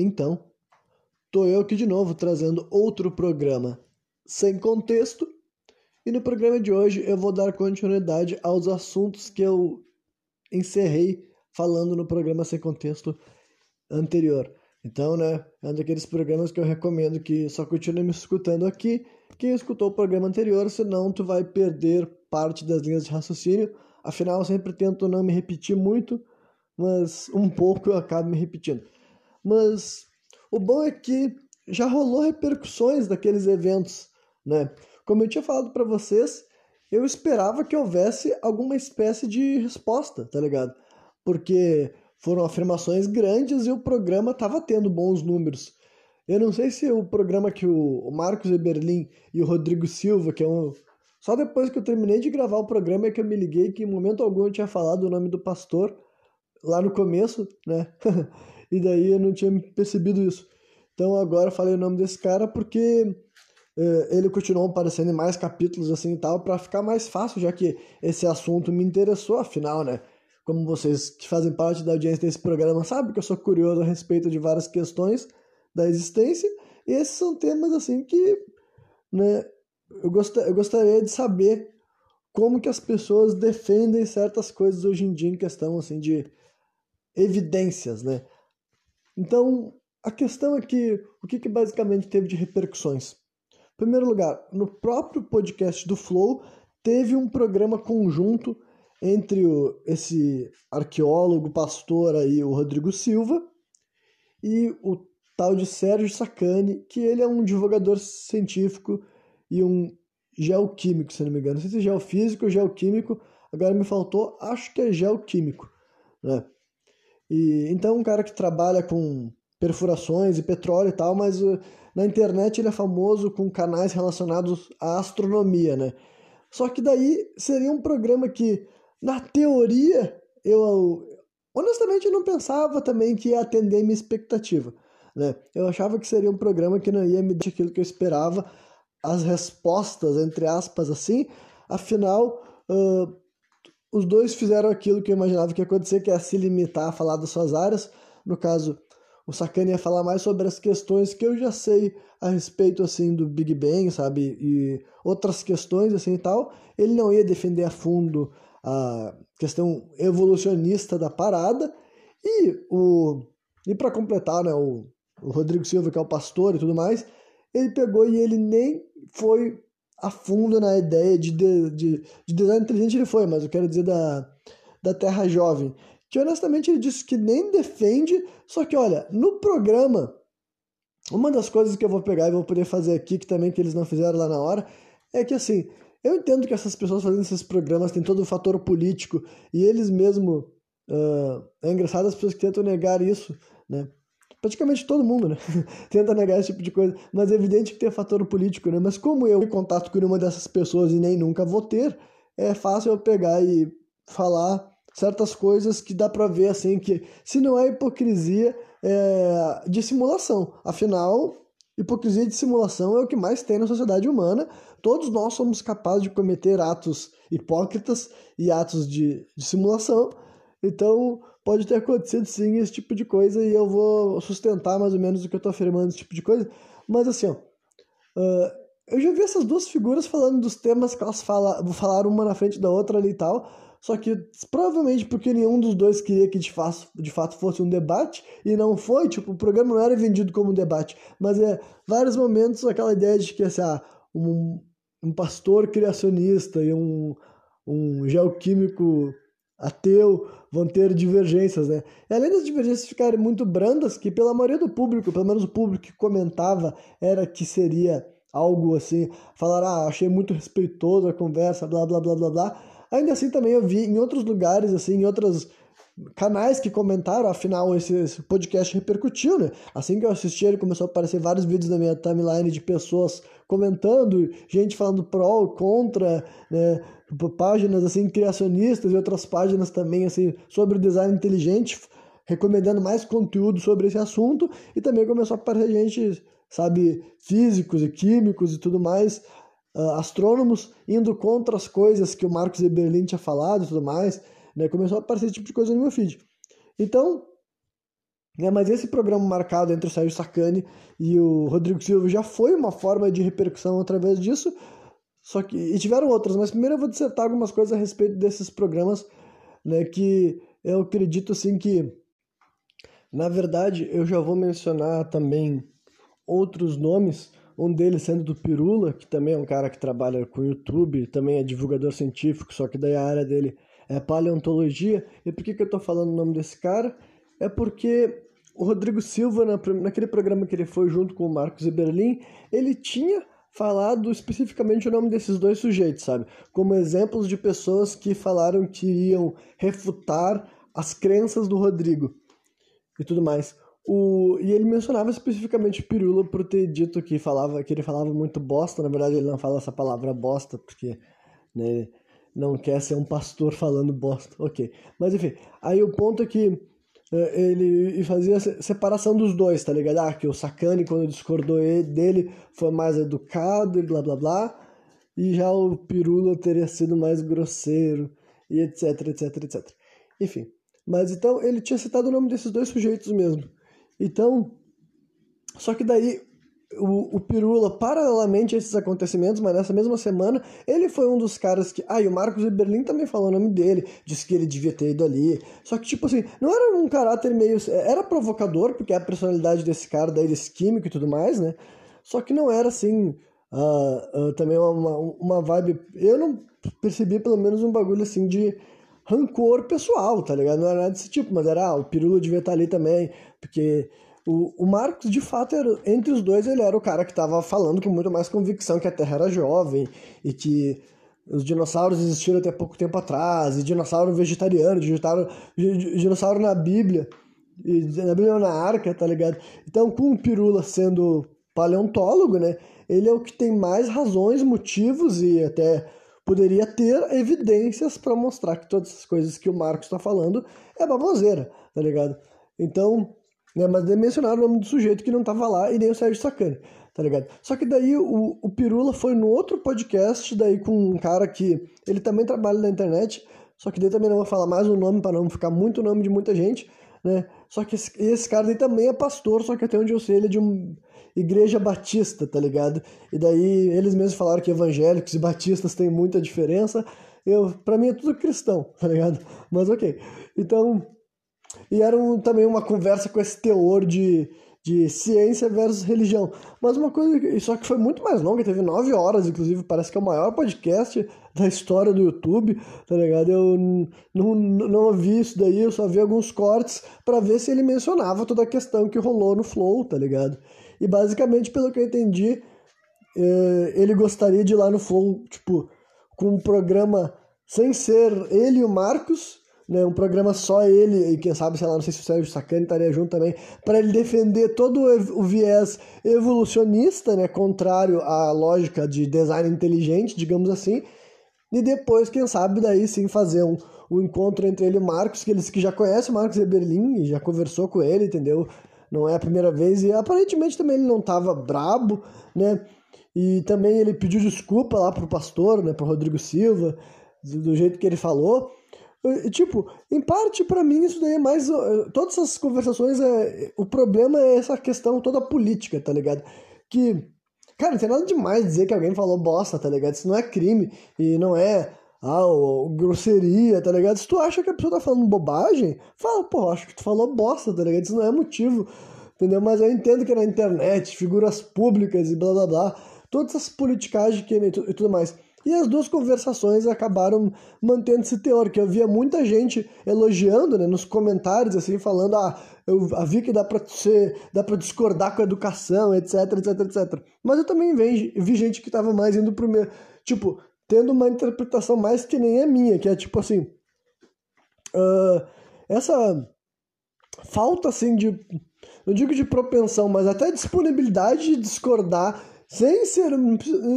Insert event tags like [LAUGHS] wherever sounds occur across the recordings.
Então, tô eu aqui de novo trazendo outro programa sem contexto. E no programa de hoje eu vou dar continuidade aos assuntos que eu encerrei falando no programa sem contexto anterior. Então, né, é um daqueles programas que eu recomendo que só continue me escutando aqui. Quem escutou o programa anterior, senão tu vai perder parte das linhas de raciocínio. Afinal, eu sempre tento não me repetir muito, mas um pouco eu acabo me repetindo. Mas o bom é que já rolou repercussões daqueles eventos, né? Como eu tinha falado para vocês, eu esperava que houvesse alguma espécie de resposta, tá ligado? Porque foram afirmações grandes e o programa estava tendo bons números. Eu não sei se o programa que o Marcos Eberlin e o Rodrigo Silva, que é um. Só depois que eu terminei de gravar o programa é que eu me liguei que em momento algum eu tinha falado o nome do pastor lá no começo, né? [LAUGHS] e daí eu não tinha percebido isso. Então agora falei o nome desse cara porque eh, ele continuou aparecendo em mais capítulos assim e tal, para ficar mais fácil, já que esse assunto me interessou, afinal, né? Como vocês que fazem parte da audiência desse programa sabem que eu sou curioso a respeito de várias questões da existência, e esses são temas assim que né, eu, gost eu gostaria de saber como que as pessoas defendem certas coisas hoje em dia em questão assim de evidências, né? Então, a questão é que o que, que basicamente teve de repercussões? Em primeiro lugar, no próprio podcast do Flow, teve um programa conjunto entre o, esse arqueólogo, pastor aí, o Rodrigo Silva, e o tal de Sérgio Sacani, que ele é um divulgador científico e um geoquímico, se não me engano. Não sei se é geofísico ou geoquímico, agora me faltou, acho que é geoquímico, né? E, então, um cara que trabalha com perfurações e petróleo e tal, mas uh, na internet ele é famoso com canais relacionados à astronomia, né? Só que daí seria um programa que, na teoria, eu honestamente não pensava também que ia atender minha expectativa, né? Eu achava que seria um programa que não ia me dar aquilo que eu esperava, as respostas, entre aspas, assim, afinal, uh, os dois fizeram aquilo que eu imaginava que ia acontecer, que é se limitar a falar das suas áreas. No caso, o Sakane ia falar mais sobre as questões que eu já sei a respeito assim do Big Bang, sabe, e outras questões assim e tal. Ele não ia defender a fundo a questão evolucionista da parada e o e para completar, né, o, o Rodrigo Silva que é o pastor e tudo mais, ele pegou e ele nem foi a fundo na ideia de, de, de, de design inteligente ele foi, mas eu quero dizer da, da Terra Jovem. Que honestamente ele disse que nem defende, só que olha, no programa, uma das coisas que eu vou pegar e vou poder fazer aqui, que também que eles não fizeram lá na hora, é que assim, eu entendo que essas pessoas fazendo esses programas têm todo o fator político e eles mesmo. Uh, é engraçado as pessoas que tentam negar isso, né? Praticamente todo mundo, né? [LAUGHS] Tenta negar esse tipo de coisa. Mas é evidente que tem fator político, né? Mas como eu tenho contato com uma dessas pessoas e nem nunca vou ter, é fácil eu pegar e falar certas coisas que dá para ver assim que se não é hipocrisia é dissimulação. Afinal, hipocrisia e dissimulação é o que mais tem na sociedade humana. Todos nós somos capazes de cometer atos hipócritas e atos de dissimulação. Então, pode ter acontecido sim esse tipo de coisa e eu vou sustentar mais ou menos o que eu estou afirmando, esse tipo de coisa. Mas assim, ó, uh, eu já vi essas duas figuras falando dos temas que elas fala, falaram uma na frente da outra ali e tal. Só que provavelmente porque nenhum dos dois queria que de fato, de fato fosse um debate, e não foi, tipo, o programa não era vendido como um debate, mas é vários momentos aquela ideia de que assim, ah, um, um pastor criacionista e um, um geoquímico ateu vão ter divergências, né? E além das divergências ficarem muito brandas, que pela maioria do público, pelo menos o público que comentava, era que seria algo assim, falar, ah, achei muito respeitoso a conversa, blá, blá, blá, blá, blá. Ainda assim também eu vi em outros lugares, assim, em outros canais que comentaram, afinal esse, esse, podcast repercutiu, né? Assim que eu assisti ele começou a aparecer vários vídeos na minha timeline de pessoas comentando, gente falando pró, contra, né? páginas assim criacionistas e outras páginas também assim sobre o design inteligente, recomendando mais conteúdo sobre esse assunto e também começou a aparecer gente, sabe, físicos e químicos e tudo mais, uh, astrônomos indo contra as coisas que o Marcos Eberlin tinha falado e tudo mais, né? Começou a aparecer esse tipo de coisa no meu feed. Então, Né? Mas esse programa marcado entre o Sérgio Sacani e o Rodrigo Silva já foi uma forma de repercussão através disso, só que e tiveram outras, mas primeiro eu vou dissertar algumas coisas a respeito desses programas, né, que eu acredito assim que na verdade eu já vou mencionar também outros nomes, um deles sendo do Pirula, que também é um cara que trabalha com YouTube, também é divulgador científico, só que daí a área dele é paleontologia. E por que, que eu estou falando o nome desse cara? É porque o Rodrigo Silva, naquele programa que ele foi junto com o Marcos Eberlin, ele tinha falado especificamente o nome desses dois sujeitos, sabe? Como exemplos de pessoas que falaram que iriam refutar as crenças do Rodrigo e tudo mais. O, e ele mencionava especificamente Pirula por ter dito que falava que ele falava muito bosta. Na verdade, ele não fala essa palavra bosta porque né, não quer ser um pastor falando bosta. Ok. Mas enfim, aí o ponto é que é, ele fazia separação dos dois, tá ligado? Ah, que o Sacani, quando discordou dele, foi mais educado e blá blá blá, e já o Pirula teria sido mais grosseiro, e etc, etc, etc. Enfim, mas então ele tinha citado o nome desses dois sujeitos mesmo. Então, só que daí o, o Pirula, paralelamente a esses acontecimentos, mas nessa mesma semana, ele foi um dos caras que. Ah, e o Marcos Eberlin também falou o nome dele, disse que ele devia ter ido ali. Só que, tipo assim, não era um caráter meio. Era provocador, porque é a personalidade desse cara, daí desse químico e tudo mais, né? Só que não era assim. Uh, uh, também uma, uma vibe. Eu não percebi pelo menos um bagulho assim de rancor pessoal, tá ligado? Não era nada desse tipo, mas era, ah, o Pirula devia estar ali também, porque o, o Marcos, de fato, era, entre os dois, ele era o cara que estava falando com muito mais convicção que a Terra era jovem e que os dinossauros existiram até pouco tempo atrás, e dinossauro vegetariano, dinossauro, dinossauro na Bíblia, e na Bíblia na Arca, tá ligado? Então, com o Pirula sendo paleontólogo, né, ele é o que tem mais razões, motivos e até poderia ter evidências para mostrar que todas essas coisas que o Marcos está falando é baboseira, tá ligado? Então, né? Mas mencionaram o nome do sujeito que não tava lá e nem o Sérgio Sacani, tá ligado? Só que daí o, o Pirula foi no outro podcast, daí com um cara que ele também trabalha na internet, só que daí também não vou falar mais o nome para não ficar muito nome de muita gente, né? Só que esse, esse cara daí também é pastor, só que até onde eu sei ele é de uma igreja batista, tá ligado? E daí eles mesmos falaram que evangélicos e batistas têm muita diferença. Eu, para mim é tudo cristão, [LAUGHS] tá ligado? Mas ok. Então, e era um, também uma conversa com esse teor de, de ciência versus religião. Mas uma coisa, só que foi muito mais longa, teve nove horas, inclusive, parece que é o maior podcast da história do YouTube, tá ligado? Eu não, não ouvi isso daí, eu só vi alguns cortes para ver se ele mencionava toda a questão que rolou no Flow, tá ligado? E basicamente, pelo que eu entendi, é, ele gostaria de ir lá no Flow, tipo, com um programa sem ser ele e o Marcos, né, um programa só ele, e quem sabe, sei lá, não sei se o Sérgio Sacani estaria junto também, para ele defender todo o viés evolucionista, né, contrário à lógica de design inteligente, digamos assim, e depois, quem sabe, daí sim fazer um, um encontro entre ele e o Marcos, que eles que já conhecem o Marcos Eberlin e já conversou com ele, entendeu? Não é a primeira vez, e aparentemente também ele não estava brabo, né? E também ele pediu desculpa lá pro pastor, né, pro Rodrigo Silva, do jeito que ele falou. Tipo, em parte para mim isso daí é mais. Todas essas conversações, é, o problema é essa questão toda política, tá ligado? Que, cara, não tem nada demais dizer que alguém falou bosta, tá ligado? Isso não é crime e não é. Ah, grosseria, tá ligado? Se tu acha que a pessoa tá falando bobagem, fala, pô, acho que tu falou bosta, tá ligado? Isso não é motivo, entendeu? Mas eu entendo que na internet, figuras públicas e blá blá blá, todas essas politicagens que, e tudo mais. E as duas conversações acabaram mantendo esse teor, que eu via muita gente elogiando, né, nos comentários, assim, falando, ah, eu vi que dá pra, ser, dá pra discordar com a educação, etc, etc, etc. Mas eu também vi, vi gente que tava mais indo pro meu, tipo, tendo uma interpretação mais que nem a minha, que é tipo assim, uh, essa falta, assim, de, não digo de propensão, mas até disponibilidade de discordar sem ser.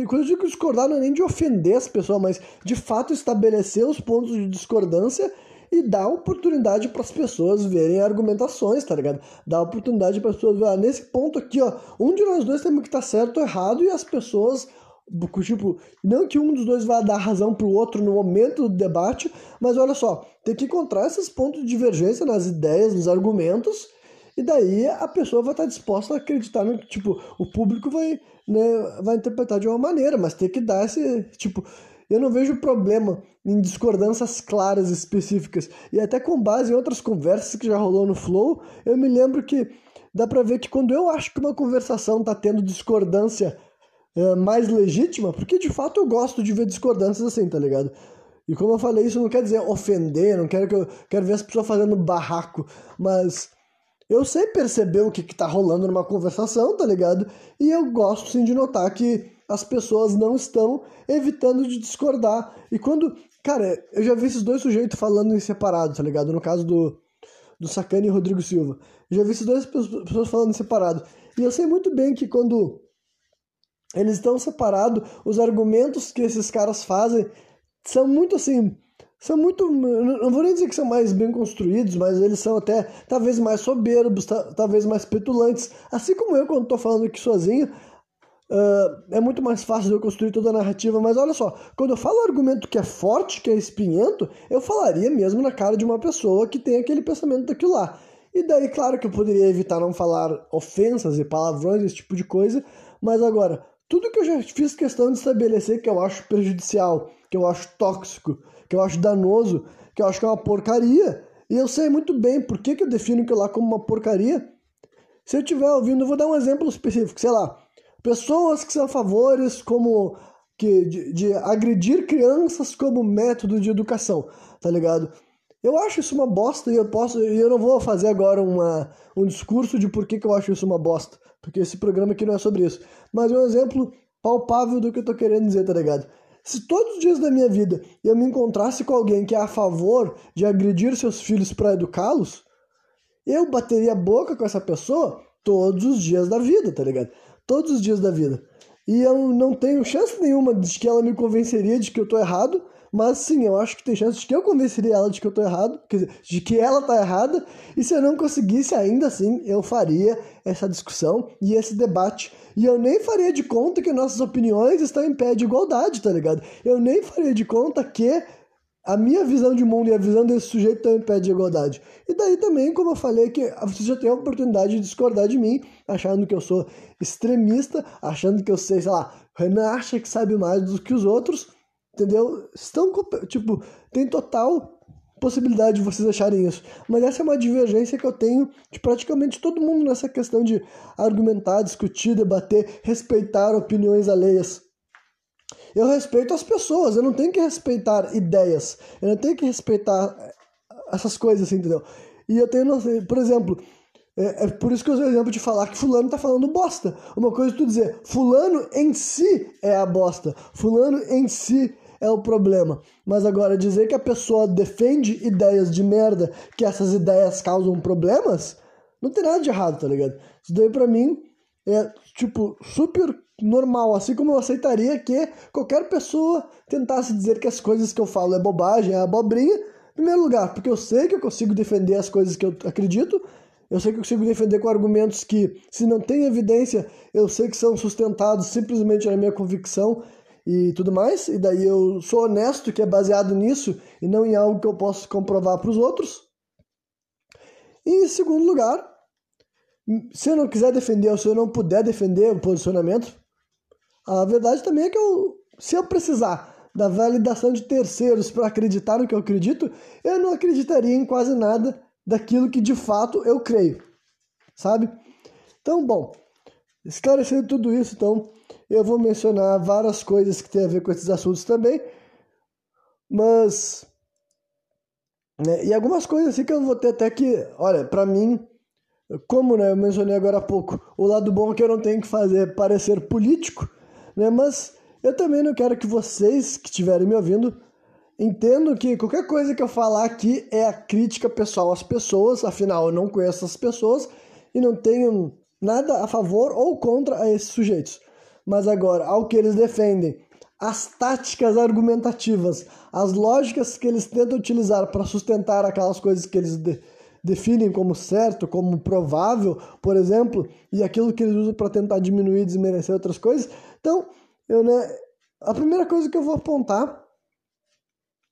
Quando eu digo discordar, não é nem de ofender as pessoas, mas de fato estabelecer os pontos de discordância e dar oportunidade para as pessoas verem argumentações, tá ligado? Dar oportunidade para as pessoas verem, ah, nesse ponto aqui, ó, um de nós dois temos que estar tá certo ou errado e as pessoas Tipo, não que um dos dois vá dar razão pro outro no momento do debate, mas olha só, tem que encontrar esses pontos de divergência nas ideias, nos argumentos E daí a pessoa vai estar disposta a acreditar no tipo, o público vai, né, vai interpretar de uma maneira, mas tem que dar esse, tipo, eu não vejo problema em discordâncias claras específicas. E até com base em outras conversas que já rolou no Flow, eu me lembro que dá pra ver que quando eu acho que uma conversação tá tendo discordância é, mais legítima, porque de fato eu gosto de ver discordâncias assim, tá ligado? E como eu falei, isso não quer dizer ofender, não quero que eu quero ver as pessoas fazendo barraco, mas eu sei perceber o que, que tá rolando numa conversação, tá ligado? E eu gosto sim de notar que as pessoas não estão evitando de discordar. E quando. Cara, eu já vi esses dois sujeitos falando em separado, tá ligado? No caso do, do Sacani e Rodrigo Silva. Eu já vi esses dois pessoas falando em separado. E eu sei muito bem que quando eles estão separados, os argumentos que esses caras fazem são muito assim. São muito. Não vou nem dizer que são mais bem construídos, mas eles são até talvez mais soberbos, talvez mais petulantes. Assim como eu, quando estou falando aqui sozinho, Uh, é muito mais fácil de eu construir toda a narrativa, mas olha só, quando eu falo argumento que é forte, que é espinhento, eu falaria mesmo na cara de uma pessoa que tem aquele pensamento daquilo lá. E daí, claro que eu poderia evitar não falar ofensas e palavrões, esse tipo de coisa, mas agora, tudo que eu já fiz questão de estabelecer que eu acho prejudicial, que eu acho tóxico, que eu acho danoso, que eu acho que é uma porcaria, e eu sei muito bem por que, que eu defino aquilo lá como uma porcaria. Se eu estiver ouvindo, eu vou dar um exemplo específico, sei lá, pessoas que são a favores como que de, de, agredir crianças como método de educação, tá ligado? Eu acho isso uma bosta e eu posso e eu não vou fazer agora uma, um discurso de por que, que eu acho isso uma bosta, porque esse programa aqui não é sobre isso. Mas é um exemplo palpável do que eu tô querendo dizer, tá ligado? Se todos os dias da minha vida eu me encontrasse com alguém que é a favor de agredir seus filhos para educá-los, eu bateria a boca com essa pessoa todos os dias da vida, tá ligado? Todos os dias da vida. E eu não tenho chance nenhuma de que ela me convenceria de que eu tô errado, mas sim, eu acho que tem chance de que eu convenceria ela de que eu tô errado, quer dizer, de que ela tá errada, e se eu não conseguisse ainda assim, eu faria essa discussão e esse debate. E eu nem faria de conta que nossas opiniões estão em pé de igualdade, tá ligado? Eu nem faria de conta que a minha visão de mundo e a visão desse sujeito estão em pé de igualdade. E daí também, como eu falei, que você já tem a oportunidade de discordar de mim, achando que eu sou extremista, achando que eu sei, sei lá, Renan acha que sabe mais do que os outros, entendeu? Estão, tipo, tem total possibilidade de vocês acharem isso. Mas essa é uma divergência que eu tenho de praticamente todo mundo nessa questão de argumentar, discutir, debater, respeitar opiniões alheias. Eu respeito as pessoas, eu não tenho que respeitar ideias, eu não tenho que respeitar essas coisas assim, entendeu? E eu tenho, por exemplo, é, é, por isso que eu uso o exemplo de falar que fulano tá falando bosta. Uma coisa é tu dizer, fulano em si é a bosta, fulano em si é o problema. Mas agora dizer que a pessoa defende ideias de merda, que essas ideias causam problemas, não tem nada de errado, tá ligado? Isso daí pra mim é, tipo, super normal, assim como eu aceitaria que qualquer pessoa tentasse dizer que as coisas que eu falo é bobagem, é abobrinha, em primeiro lugar, porque eu sei que eu consigo defender as coisas que eu acredito, eu sei que eu consigo defender com argumentos que, se não tem evidência, eu sei que são sustentados simplesmente na minha convicção e tudo mais, e daí eu sou honesto que é baseado nisso e não em algo que eu posso comprovar para os outros. E em segundo lugar, se eu não quiser defender ou se eu não puder defender o posicionamento, a verdade também é que eu, se eu precisar da validação de terceiros para acreditar no que eu acredito, eu não acreditaria em quase nada daquilo que de fato eu creio, sabe? Então, bom, esclarecendo tudo isso, então, eu vou mencionar várias coisas que tem a ver com esses assuntos também, mas. Né, e algumas coisas assim que eu vou ter até que, olha, para mim, como né, eu mencionei agora há pouco, o lado bom é que eu não tenho que fazer parecer político, né? Mas eu também não quero que vocês que estiverem me ouvindo entendam que qualquer coisa que eu falar aqui é a crítica pessoal às pessoas, afinal eu não conheço as pessoas e não tenho nada a favor ou contra esses sujeitos. Mas agora, ao que eles defendem, as táticas argumentativas, as lógicas que eles tentam utilizar para sustentar aquelas coisas que eles de definem como certo, como provável, por exemplo, e aquilo que eles usam para tentar diminuir e desmerecer outras coisas, então, eu, né, a primeira coisa que eu vou apontar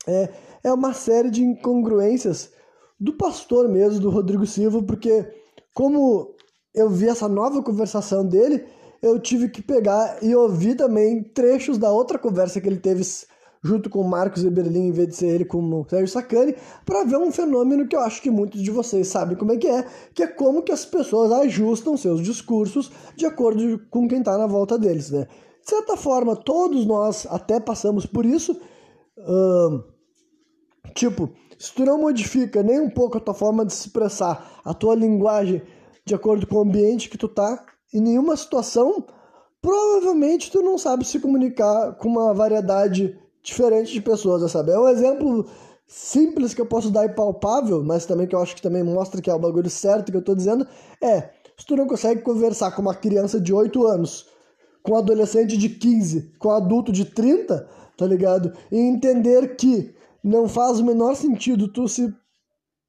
é, é uma série de incongruências do pastor mesmo, do Rodrigo Silva, porque como eu vi essa nova conversação dele, eu tive que pegar e ouvir também trechos da outra conversa que ele teve junto com o Marcos Eberlin, em vez de ser ele com o Sérgio Sacani, para ver um fenômeno que eu acho que muitos de vocês sabem como é que é, que é como que as pessoas ajustam seus discursos de acordo com quem está na volta deles, né? De certa forma, todos nós até passamos por isso. Tipo, se tu não modifica nem um pouco a tua forma de se expressar, a tua linguagem de acordo com o ambiente que tu tá, em nenhuma situação, provavelmente tu não sabe se comunicar com uma variedade diferente de pessoas, sabe? É um exemplo simples que eu posso dar e palpável, mas também que eu acho que também mostra que é o bagulho certo que eu tô dizendo, é, se tu não consegue conversar com uma criança de 8 anos, com um adolescente de 15, com um adulto de 30, tá ligado? E entender que não faz o menor sentido tu se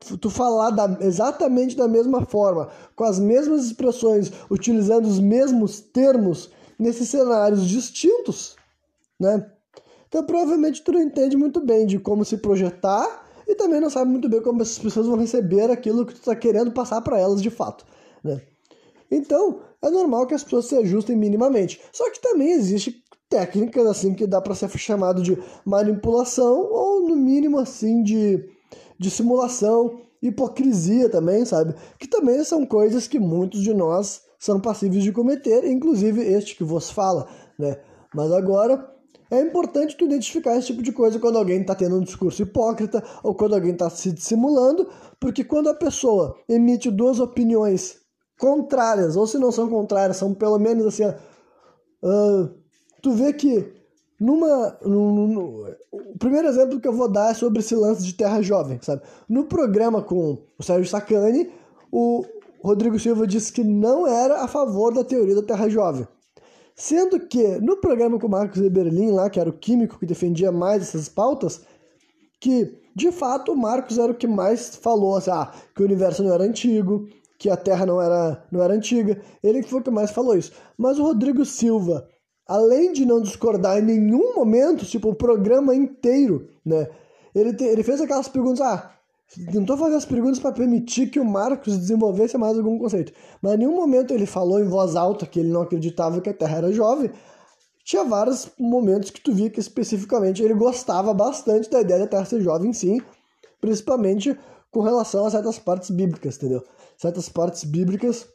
tu falar da, exatamente da mesma forma, com as mesmas expressões, utilizando os mesmos termos nesses cenários distintos, né? Então provavelmente tu não entende muito bem de como se projetar e também não sabe muito bem como essas pessoas vão receber aquilo que tu está querendo passar para elas de fato, né? Então é normal que as pessoas se ajustem minimamente. Só que também existe técnicas assim que dá para ser chamado de manipulação ou no mínimo assim de, de simulação, hipocrisia também, sabe? Que também são coisas que muitos de nós são passíveis de cometer, inclusive este que vos fala, né? Mas agora é importante tu identificar esse tipo de coisa quando alguém está tendo um discurso hipócrita ou quando alguém está se dissimulando, porque quando a pessoa emite duas opiniões contrárias, ou se não são contrárias, são pelo menos assim, uh, tu vê que numa. No, o primeiro exemplo que eu vou dar é sobre esse lance de terra jovem, sabe? No programa com o Sérgio Sacani, o Rodrigo Silva disse que não era a favor da teoria da terra jovem. Sendo que no programa com o Marcos Eberlin, lá, que era o químico que defendia mais essas pautas, que de fato o Marcos era o que mais falou assim, ah, que o universo não era antigo, que a Terra não era, não era antiga. Ele foi o que mais falou isso. Mas o Rodrigo Silva, além de não discordar em nenhum momento, tipo, o programa inteiro, né? Ele, te, ele fez aquelas perguntas, ah, tentou fazer as perguntas para permitir que o Marcos desenvolvesse mais algum conceito. Mas em nenhum momento ele falou em voz alta que ele não acreditava que a Terra era jovem. Tinha vários momentos que tu via que especificamente ele gostava bastante da ideia da Terra ser jovem, sim, principalmente com relação a certas partes bíblicas, entendeu? Certas partes bíblicas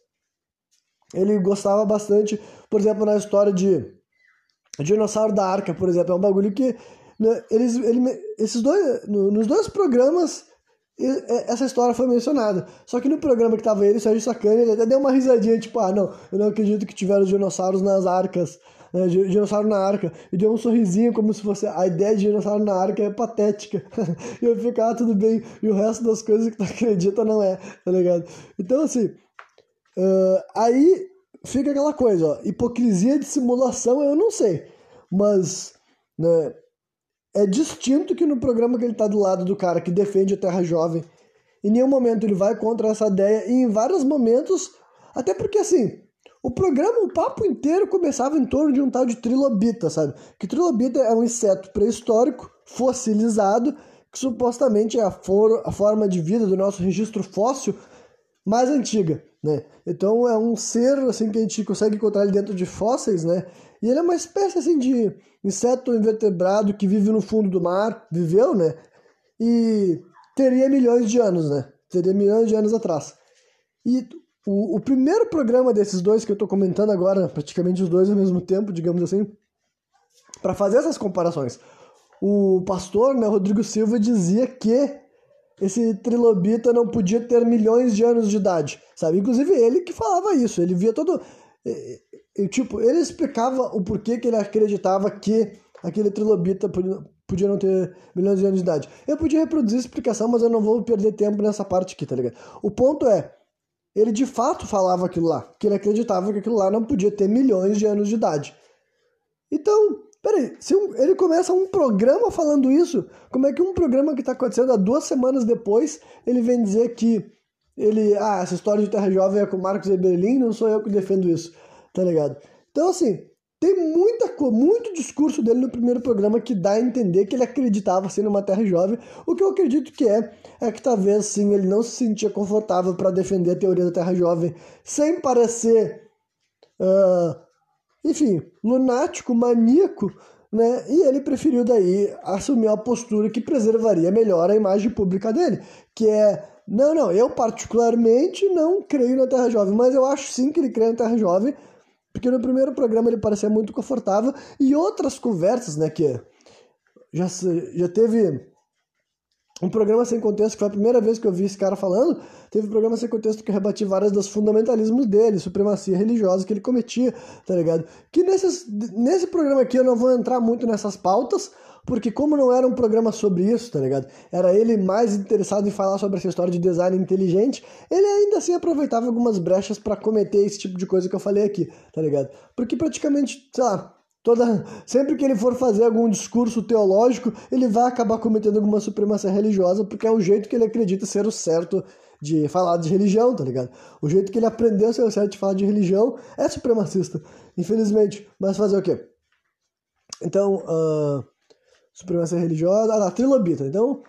ele gostava bastante, por exemplo, na história de Dinossauro da Arca, por exemplo, é um bagulho que né, eles, ele, esses dois, no, nos dois programas essa história foi mencionada. Só que no programa que tava ele, Sérgio Sacani, ele até deu uma risadinha, tipo, ah, não, eu não acredito que tiveram dinossauros nas arcas, né, dinossauro na arca, e deu um sorrisinho como se fosse a ideia de dinossauro na arca é patética. [LAUGHS] e eu ficar ah, tudo bem, e o resto das coisas que tu [LAUGHS] acredita não é, tá ligado? Então, assim, uh, aí fica aquela coisa, ó, hipocrisia de simulação eu não sei, mas, né, é distinto que no programa que ele está do lado do cara que defende a Terra Jovem, em nenhum momento ele vai contra essa ideia, e em vários momentos, até porque assim, o programa, o papo inteiro começava em torno de um tal de trilobita, sabe? Que trilobita é um inseto pré-histórico, fossilizado, que supostamente é a, for a forma de vida do nosso registro fóssil mais antiga, né? Então é um ser assim que a gente consegue encontrar ele dentro de fósseis, né? E ele é uma espécie assim de inseto invertebrado que vive no fundo do mar, viveu, né? E teria milhões de anos, né? Teria milhões de anos atrás. E o, o primeiro programa desses dois que eu estou comentando agora, praticamente os dois ao mesmo tempo, digamos assim, para fazer essas comparações, o pastor, né, Rodrigo Silva, dizia que esse trilobita não podia ter milhões de anos de idade, sabe? Inclusive ele que falava isso, ele via todo e, tipo, ele explicava o porquê que ele acreditava que aquele trilobita podia, não ter milhões de anos de idade. Eu podia reproduzir a explicação, mas eu não vou perder tempo nessa parte aqui, tá ligado? O ponto é, ele de fato falava aquilo lá, que ele acreditava que aquilo lá não podia ter milhões de anos de idade. Então, peraí, se um, ele começa um programa falando isso, como é que um programa que está acontecendo há duas semanas depois, ele vem dizer que ele, ah, essa história de Terra Jovem é com Marcos Eberlin, não sou eu que defendo isso tá ligado? Então, assim, tem muita muito discurso dele no primeiro programa que dá a entender que ele acreditava ser numa terra jovem. O que eu acredito que é é que talvez sim ele não se sentia confortável para defender a teoria da terra jovem sem parecer, uh, enfim, lunático, maníaco, né? E ele preferiu daí assumir uma postura que preservaria melhor a imagem pública dele, que é não, não, eu particularmente não creio na Terra Jovem, mas eu acho sim que ele crê na Terra Jovem porque no primeiro programa ele parecia muito confortável e outras conversas, né, que já, já teve um programa sem contexto, que foi a primeira vez que eu vi esse cara falando, teve um programa sem contexto que rebati vários dos fundamentalismos dele, supremacia religiosa que ele cometia, tá ligado? Que nesses, nesse programa aqui eu não vou entrar muito nessas pautas, porque como não era um programa sobre isso, tá ligado? Era ele mais interessado em falar sobre essa história de design inteligente, ele ainda assim aproveitava algumas brechas para cometer esse tipo de coisa que eu falei aqui, tá ligado? Porque praticamente, sei lá, toda sempre que ele for fazer algum discurso teológico, ele vai acabar cometendo alguma supremacia religiosa, porque é o jeito que ele acredita ser o certo de falar de religião, tá ligado? O jeito que ele aprendeu a ser o certo de falar de religião é supremacista, infelizmente. Mas fazer o quê? Então, uh, supremacia religiosa, ah, trilobita. Então,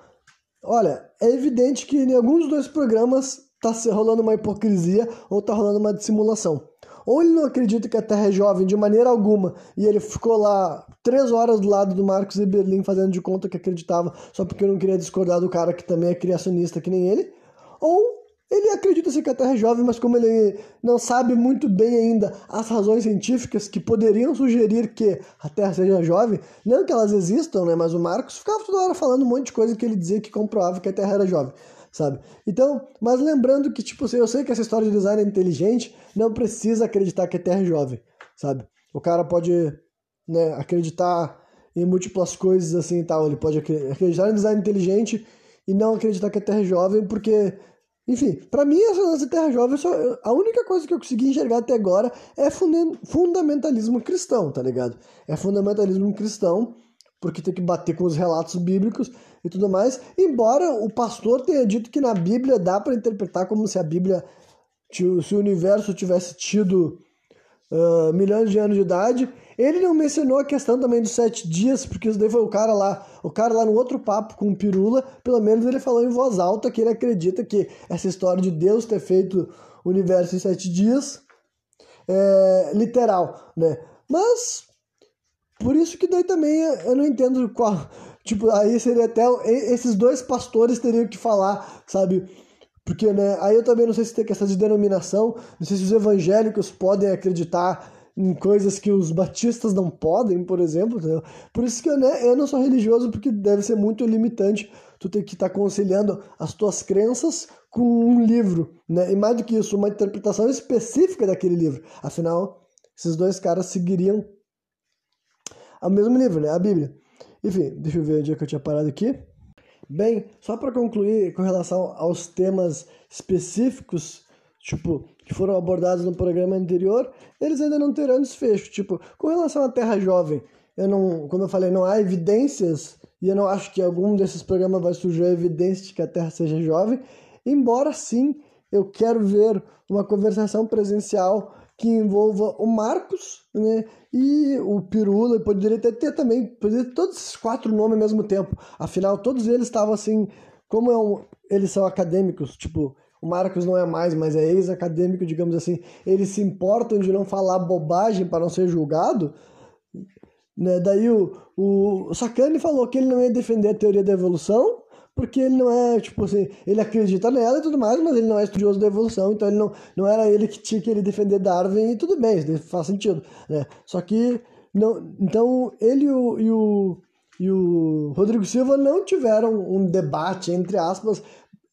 olha, é evidente que em alguns dos dois programas tá rolando uma hipocrisia ou tá rolando uma dissimulação. Ou ele não acredita que a Terra é jovem de maneira alguma e ele ficou lá três horas do lado do Marcos e Berlim fazendo de conta que acreditava só porque não queria discordar do cara que também é criacionista que nem ele. Ou ele acredita ser que a Terra é jovem, mas como ele não sabe muito bem ainda as razões científicas que poderiam sugerir que a Terra seja jovem, não que elas existam, né? Mas o Marcos ficava toda hora falando um monte de coisa que ele dizia que comprovava que a Terra era jovem, sabe? Então, mas lembrando que, tipo, eu sei que essa história de design é inteligente, não precisa acreditar que a Terra é jovem, sabe? O cara pode né, acreditar em múltiplas coisas assim e tal, ele pode acreditar em design inteligente e não acreditar que a Terra é jovem, porque enfim, para mim, essa nossa Terra Jovem, só, a única coisa que eu consegui enxergar até agora é fundamentalismo cristão, tá ligado? É fundamentalismo cristão, porque tem que bater com os relatos bíblicos e tudo mais. Embora o pastor tenha dito que na Bíblia dá para interpretar como se a Bíblia, se o universo tivesse tido uh, milhões de anos de idade. Ele não mencionou a questão também dos sete dias, porque isso daí foi o cara lá, o cara lá no outro papo com o Pirula, pelo menos ele falou em voz alta que ele acredita que essa história de Deus ter feito o universo em sete dias é literal, né? Mas por isso que daí também eu não entendo qual, tipo, aí seria até esses dois pastores teriam que falar, sabe? Porque, né, aí eu também não sei se tem questão de denominação, não sei se os evangélicos podem acreditar em coisas que os batistas não podem, por exemplo, entendeu? Por isso que né, eu não sou religioso, porque deve ser muito limitante tu ter que estar tá conciliando as tuas crenças com um livro, né? E mais do que isso, uma interpretação específica daquele livro. Afinal, esses dois caras seguiriam o mesmo livro, né? A Bíblia. Enfim, deixa eu ver onde é que eu tinha parado aqui. Bem, só para concluir com relação aos temas específicos, tipo, que foram abordados no programa anterior, eles ainda não terão desfecho. Tipo, com relação à Terra Jovem, eu não, como eu falei, não há evidências e eu não acho que algum desses programas vai surgir a evidência de que a Terra seja jovem, embora sim eu quero ver uma conversação presencial que envolva o Marcos, né, e o Pirula, e poderia ter, ter também, poderia ter todos esses quatro nomes ao mesmo tempo. Afinal, todos eles estavam assim, como é um, eles são acadêmicos, tipo, o Marcos não é mais, mas é ex-acadêmico, digamos assim, eles se importam de não falar bobagem para não ser julgado, né? Daí o, o, Sacani falou que ele não ia defender a teoria da evolução, porque ele não é, tipo assim, ele acredita nela e tudo mais, mas ele não é estudioso da evolução, então ele não, não era ele que tinha que ele defender Darwin e tudo bem, isso faz sentido, né? Só que, não, então, ele e o, e o, e o Rodrigo Silva não tiveram um debate, entre aspas,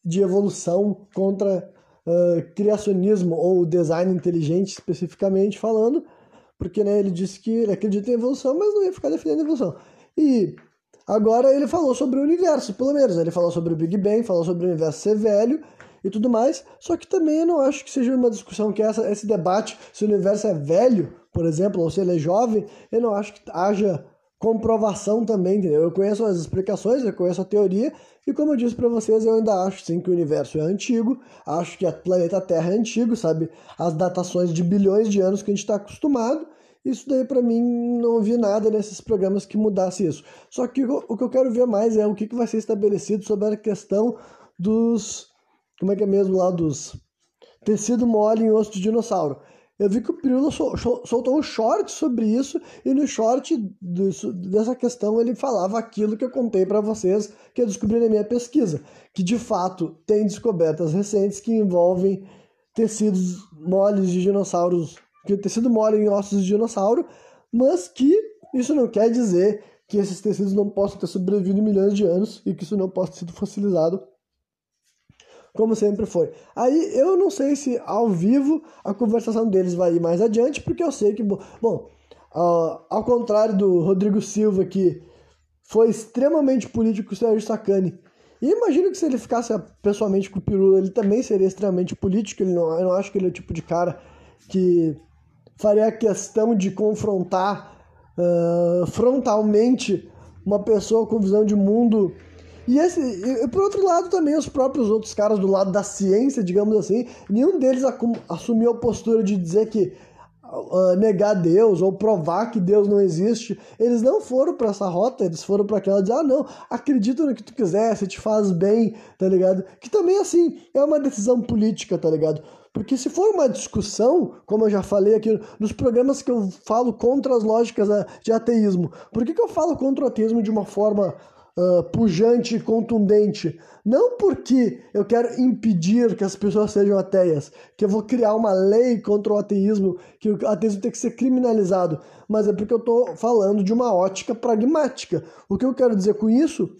de evolução contra uh, criacionismo ou design inteligente, especificamente falando, porque né, ele disse que ele acredita em evolução, mas não ia ficar defendendo a evolução. E Agora ele falou sobre o universo, pelo menos. Ele falou sobre o Big Bang, falou sobre o universo ser velho e tudo mais. Só que também eu não acho que seja uma discussão que essa, esse debate, se o universo é velho, por exemplo, ou se ele é jovem, eu não acho que haja comprovação também, entendeu? Eu conheço as explicações, eu conheço a teoria, e como eu disse para vocês, eu ainda acho sim que o universo é antigo, acho que o planeta Terra é antigo, sabe? As datações de bilhões de anos que a gente está acostumado, Isso daí para mim não vi nada nesses programas que mudasse isso. Só que o que eu quero ver mais é o que vai ser estabelecido sobre a questão dos. Como é que é mesmo lá? Dos tecido mole em osso de dinossauro. Eu vi que o Pirula soltou um short sobre isso, e no short disso, dessa questão ele falava aquilo que eu contei para vocês, que eu descobri na minha pesquisa, que de fato tem descobertas recentes que envolvem tecidos moles de dinossauros, que tecido mole em ossos de dinossauro, mas que isso não quer dizer que esses tecidos não possam ter sobrevivido milhões de anos e que isso não possa ter sido fossilizado como sempre foi. Aí eu não sei se ao vivo a conversação deles vai ir mais adiante, porque eu sei que, bom, uh, ao contrário do Rodrigo Silva, que foi extremamente político o Sérgio Sacani, e imagino que se ele ficasse pessoalmente com o Pirula, ele também seria extremamente político, ele não, eu não acho que ele é o tipo de cara que faria questão de confrontar uh, frontalmente uma pessoa com visão de mundo e, esse, e, por outro lado, também os próprios outros caras do lado da ciência, digamos assim, nenhum deles assumiu a postura de dizer que uh, negar Deus ou provar que Deus não existe. Eles não foram para essa rota, eles foram para aquela de, ah, não, acredita no que tu quiser, se te faz bem, tá ligado? Que também, assim, é uma decisão política, tá ligado? Porque se for uma discussão, como eu já falei aqui nos programas que eu falo contra as lógicas de ateísmo, por que, que eu falo contra o ateísmo de uma forma uh, pujante e contundente. Não porque eu quero impedir que as pessoas sejam ateias, que eu vou criar uma lei contra o ateísmo, que o ateísmo tem que ser criminalizado, mas é porque eu estou falando de uma ótica pragmática. O que eu quero dizer com isso?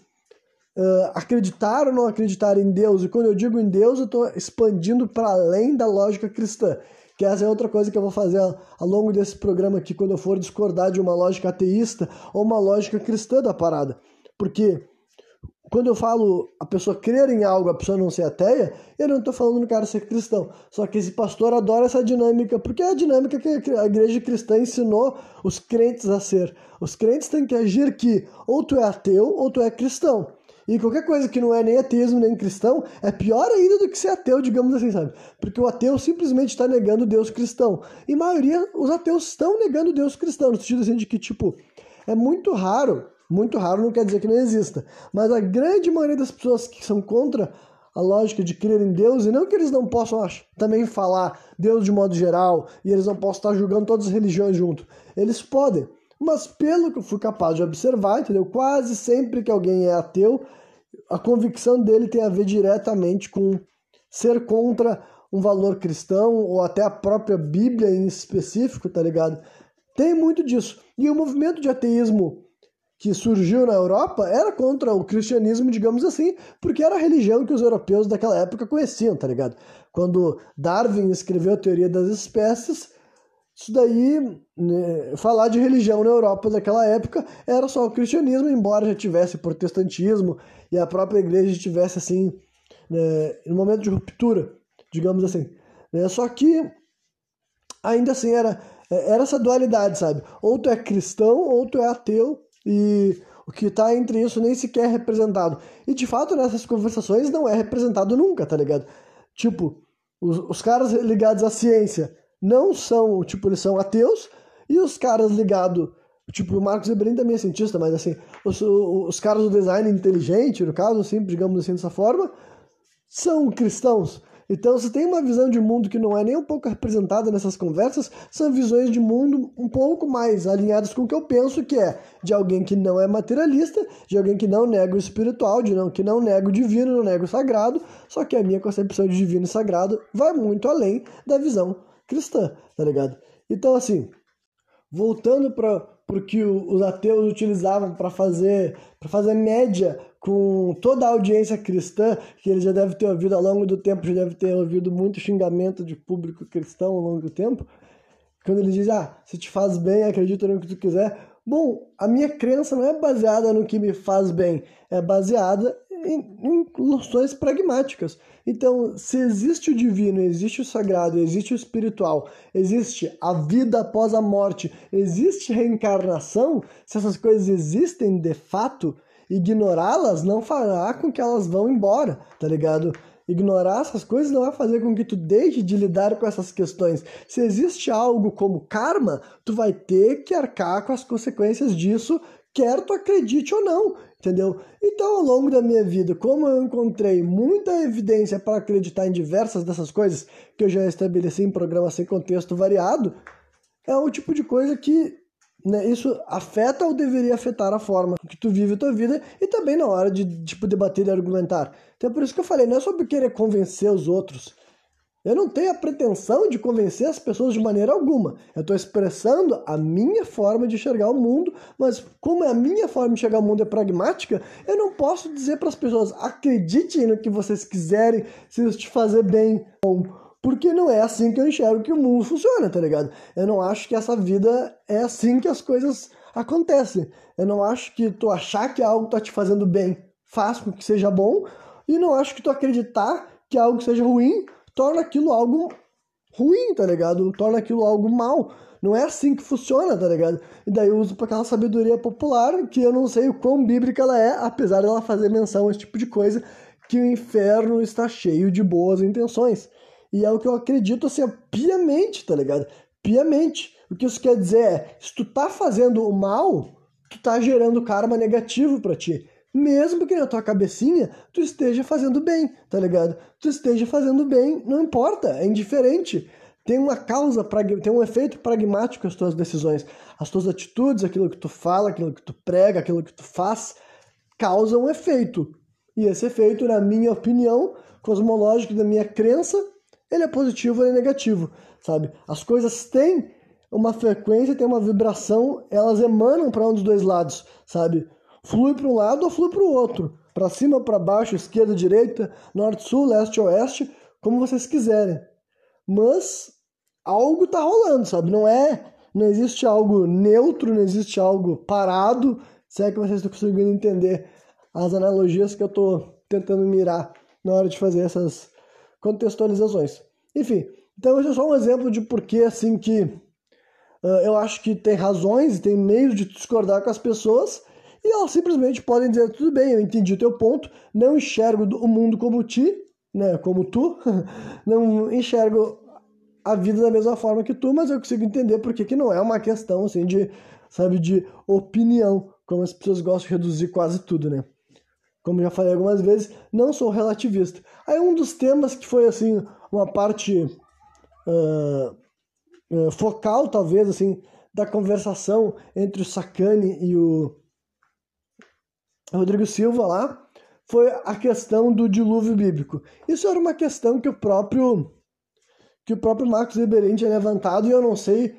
Uh, acreditar ou não acreditar em Deus, e quando eu digo em Deus, eu estou expandindo para além da lógica cristã que essa é outra coisa que eu vou fazer ao longo desse programa aqui, quando eu for discordar de uma lógica ateísta ou uma lógica cristã da parada. Porque quando eu falo a pessoa crer em algo, a pessoa não ser ateia, eu não estou falando no cara ser cristão. Só que esse pastor adora essa dinâmica, porque é a dinâmica que a igreja cristã ensinou os crentes a ser. Os crentes têm que agir que ou tu é ateu ou tu é cristão. E qualquer coisa que não é nem ateísmo nem cristão é pior ainda do que ser ateu, digamos assim, sabe? Porque o ateu simplesmente está negando Deus cristão. E maioria, os ateus estão negando Deus cristão, no sentido assim de que, tipo, é muito raro muito raro não quer dizer que não exista. Mas a grande maioria das pessoas que são contra a lógica de crer em Deus, e não que eles não possam também falar Deus de modo geral, e eles não possam estar julgando todas as religiões junto. Eles podem. Mas pelo que eu fui capaz de observar, entendeu? Quase sempre que alguém é ateu, a convicção dele tem a ver diretamente com ser contra um valor cristão ou até a própria Bíblia em específico, tá ligado? Tem muito disso. E o movimento de ateísmo que surgiu na Europa era contra o cristianismo, digamos assim, porque era a religião que os europeus daquela época conheciam, tá ligado? Quando Darwin escreveu a teoria das espécies, isso daí, né, falar de religião na Europa daquela época era só o cristianismo, embora já tivesse protestantismo e a própria igreja tivesse assim, né, no momento de ruptura, digamos assim. Né? Só que ainda assim era, era essa dualidade, sabe? Ou tu é cristão ou tu é ateu e o que está entre isso nem sequer é representado. E de fato, nessas conversações não é representado nunca, tá ligado? Tipo, os, os caras ligados à ciência não são, tipo, eles são ateus, e os caras ligados, tipo, o Marcos Ebrin também é cientista, mas assim, os, os caras do design inteligente, no caso, assim, digamos assim, dessa forma, são cristãos. Então, se tem uma visão de mundo que não é nem um pouco representada nessas conversas, são visões de mundo um pouco mais alinhadas com o que eu penso que é de alguém que não é materialista, de alguém que não nega o espiritual, de não, que não nega o divino, não nega o sagrado, só que a minha concepção de divino e sagrado vai muito além da visão cristã, tá ligado? Então, assim, voltando para o que os ateus utilizavam para fazer, fazer média com toda a audiência cristã, que ele já deve ter ouvido ao longo do tempo, já deve ter ouvido muito xingamento de público cristão ao longo do tempo, quando ele diz, ah, se te faz bem, acredita no que tu quiser. Bom, a minha crença não é baseada no que me faz bem, é baseada em, noções pragmáticas. Então, se existe o divino, existe o sagrado, existe o espiritual, existe a vida após a morte, existe reencarnação, se essas coisas existem de fato, ignorá-las não fará com que elas vão embora, tá ligado? Ignorar essas coisas não vai fazer com que tu deixe de lidar com essas questões. Se existe algo como karma, tu vai ter que arcar com as consequências disso, quer tu acredite ou não, entendeu? Então, ao longo da minha vida, como eu encontrei muita evidência para acreditar em diversas dessas coisas que eu já estabeleci em programas sem contexto variado, é o tipo de coisa que né, isso afeta ou deveria afetar a forma que tu vive a tua vida e também na hora de tipo, debater e argumentar. Então é por isso que eu falei, não é sobre querer convencer os outros. Eu não tenho a pretensão de convencer as pessoas de maneira alguma. Eu estou expressando a minha forma de enxergar o mundo, mas como a minha forma de enxergar o mundo é pragmática, eu não posso dizer para as pessoas acreditem no que vocês quiserem, se isso te fazer bem. Porque não é assim que eu enxergo que o mundo funciona, tá ligado? Eu não acho que essa vida é assim que as coisas acontecem. Eu não acho que tu achar que algo tá te fazendo bem faz com que seja bom, e não acho que tu acreditar que algo seja ruim torna aquilo algo ruim, tá ligado? Torna aquilo algo mal. Não é assim que funciona, tá ligado? E daí eu uso para aquela sabedoria popular, que eu não sei o quão bíblica ela é, apesar dela fazer menção a esse tipo de coisa, que o inferno está cheio de boas intenções. E é o que eu acredito assim, piamente, tá ligado? Piamente. O que isso quer dizer é, se tu tá fazendo o mal, tu tá gerando karma negativo para ti. Mesmo que na tua cabecinha tu esteja fazendo bem, tá ligado? Tu esteja fazendo bem, não importa, é indiferente. Tem uma causa, tem um efeito pragmático as tuas decisões. As tuas atitudes, aquilo que tu fala, aquilo que tu prega, aquilo que tu faz, causa um efeito. E esse efeito, na minha opinião, cosmológico da minha crença, ele é positivo ou é negativo, sabe? As coisas têm uma frequência, têm uma vibração, elas emanam para um dos dois lados, sabe? Flui para um lado ou flui para o outro, para cima, para baixo, esquerda, direita, norte, sul, leste, oeste, como vocês quiserem. Mas algo está rolando, sabe? Não é, não existe algo neutro, não existe algo parado. Se é que vocês estão conseguindo entender as analogias que eu estou tentando mirar na hora de fazer essas contextualizações. Enfim, então esse é só um exemplo de por que assim que uh, eu acho que tem razões e tem meios de discordar com as pessoas e elas simplesmente podem dizer tudo bem, eu entendi o teu ponto, não enxergo o mundo como ti, né, como tu, [LAUGHS] não enxergo a vida da mesma forma que tu, mas eu consigo entender porque que não é uma questão assim de, sabe, de opinião, como as pessoas gostam de reduzir quase tudo, né? Como já falei algumas vezes, não sou relativista. Aí um dos temas que foi assim uma parte uh, uh, focal, talvez assim, da conversação entre o Sacani e o Rodrigo Silva lá, foi a questão do dilúvio bíblico. Isso era uma questão que o próprio que o próprio Marcos Weberin tinha levantado e eu não sei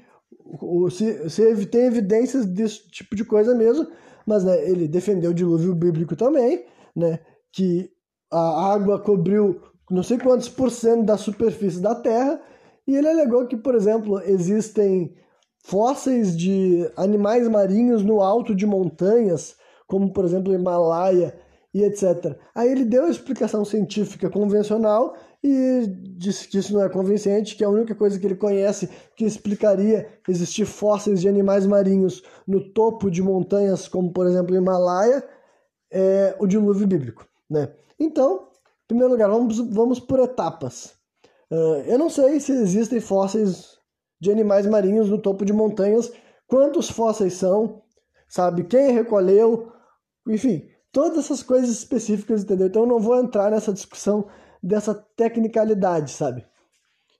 se, se tem evidências desse tipo de coisa mesmo, mas né, ele defendeu o dilúvio bíblico também né, que a água cobriu não sei quantos por cento da superfície da Terra, e ele alegou que, por exemplo, existem fósseis de animais marinhos no alto de montanhas, como por exemplo o Himalaia e etc. Aí ele deu a explicação científica convencional e disse que isso não é convincente, que a única coisa que ele conhece que explicaria existir fósseis de animais marinhos no topo de montanhas, como por exemplo o Himalaia, é, o dilúvio bíblico. Né? Então, em primeiro lugar, vamos, vamos por etapas. Uh, eu não sei se existem fósseis de animais marinhos no topo de montanhas, quantos fósseis são, sabe, quem recolheu, enfim, todas essas coisas específicas, entendeu? Então eu não vou entrar nessa discussão dessa tecnicalidade, sabe?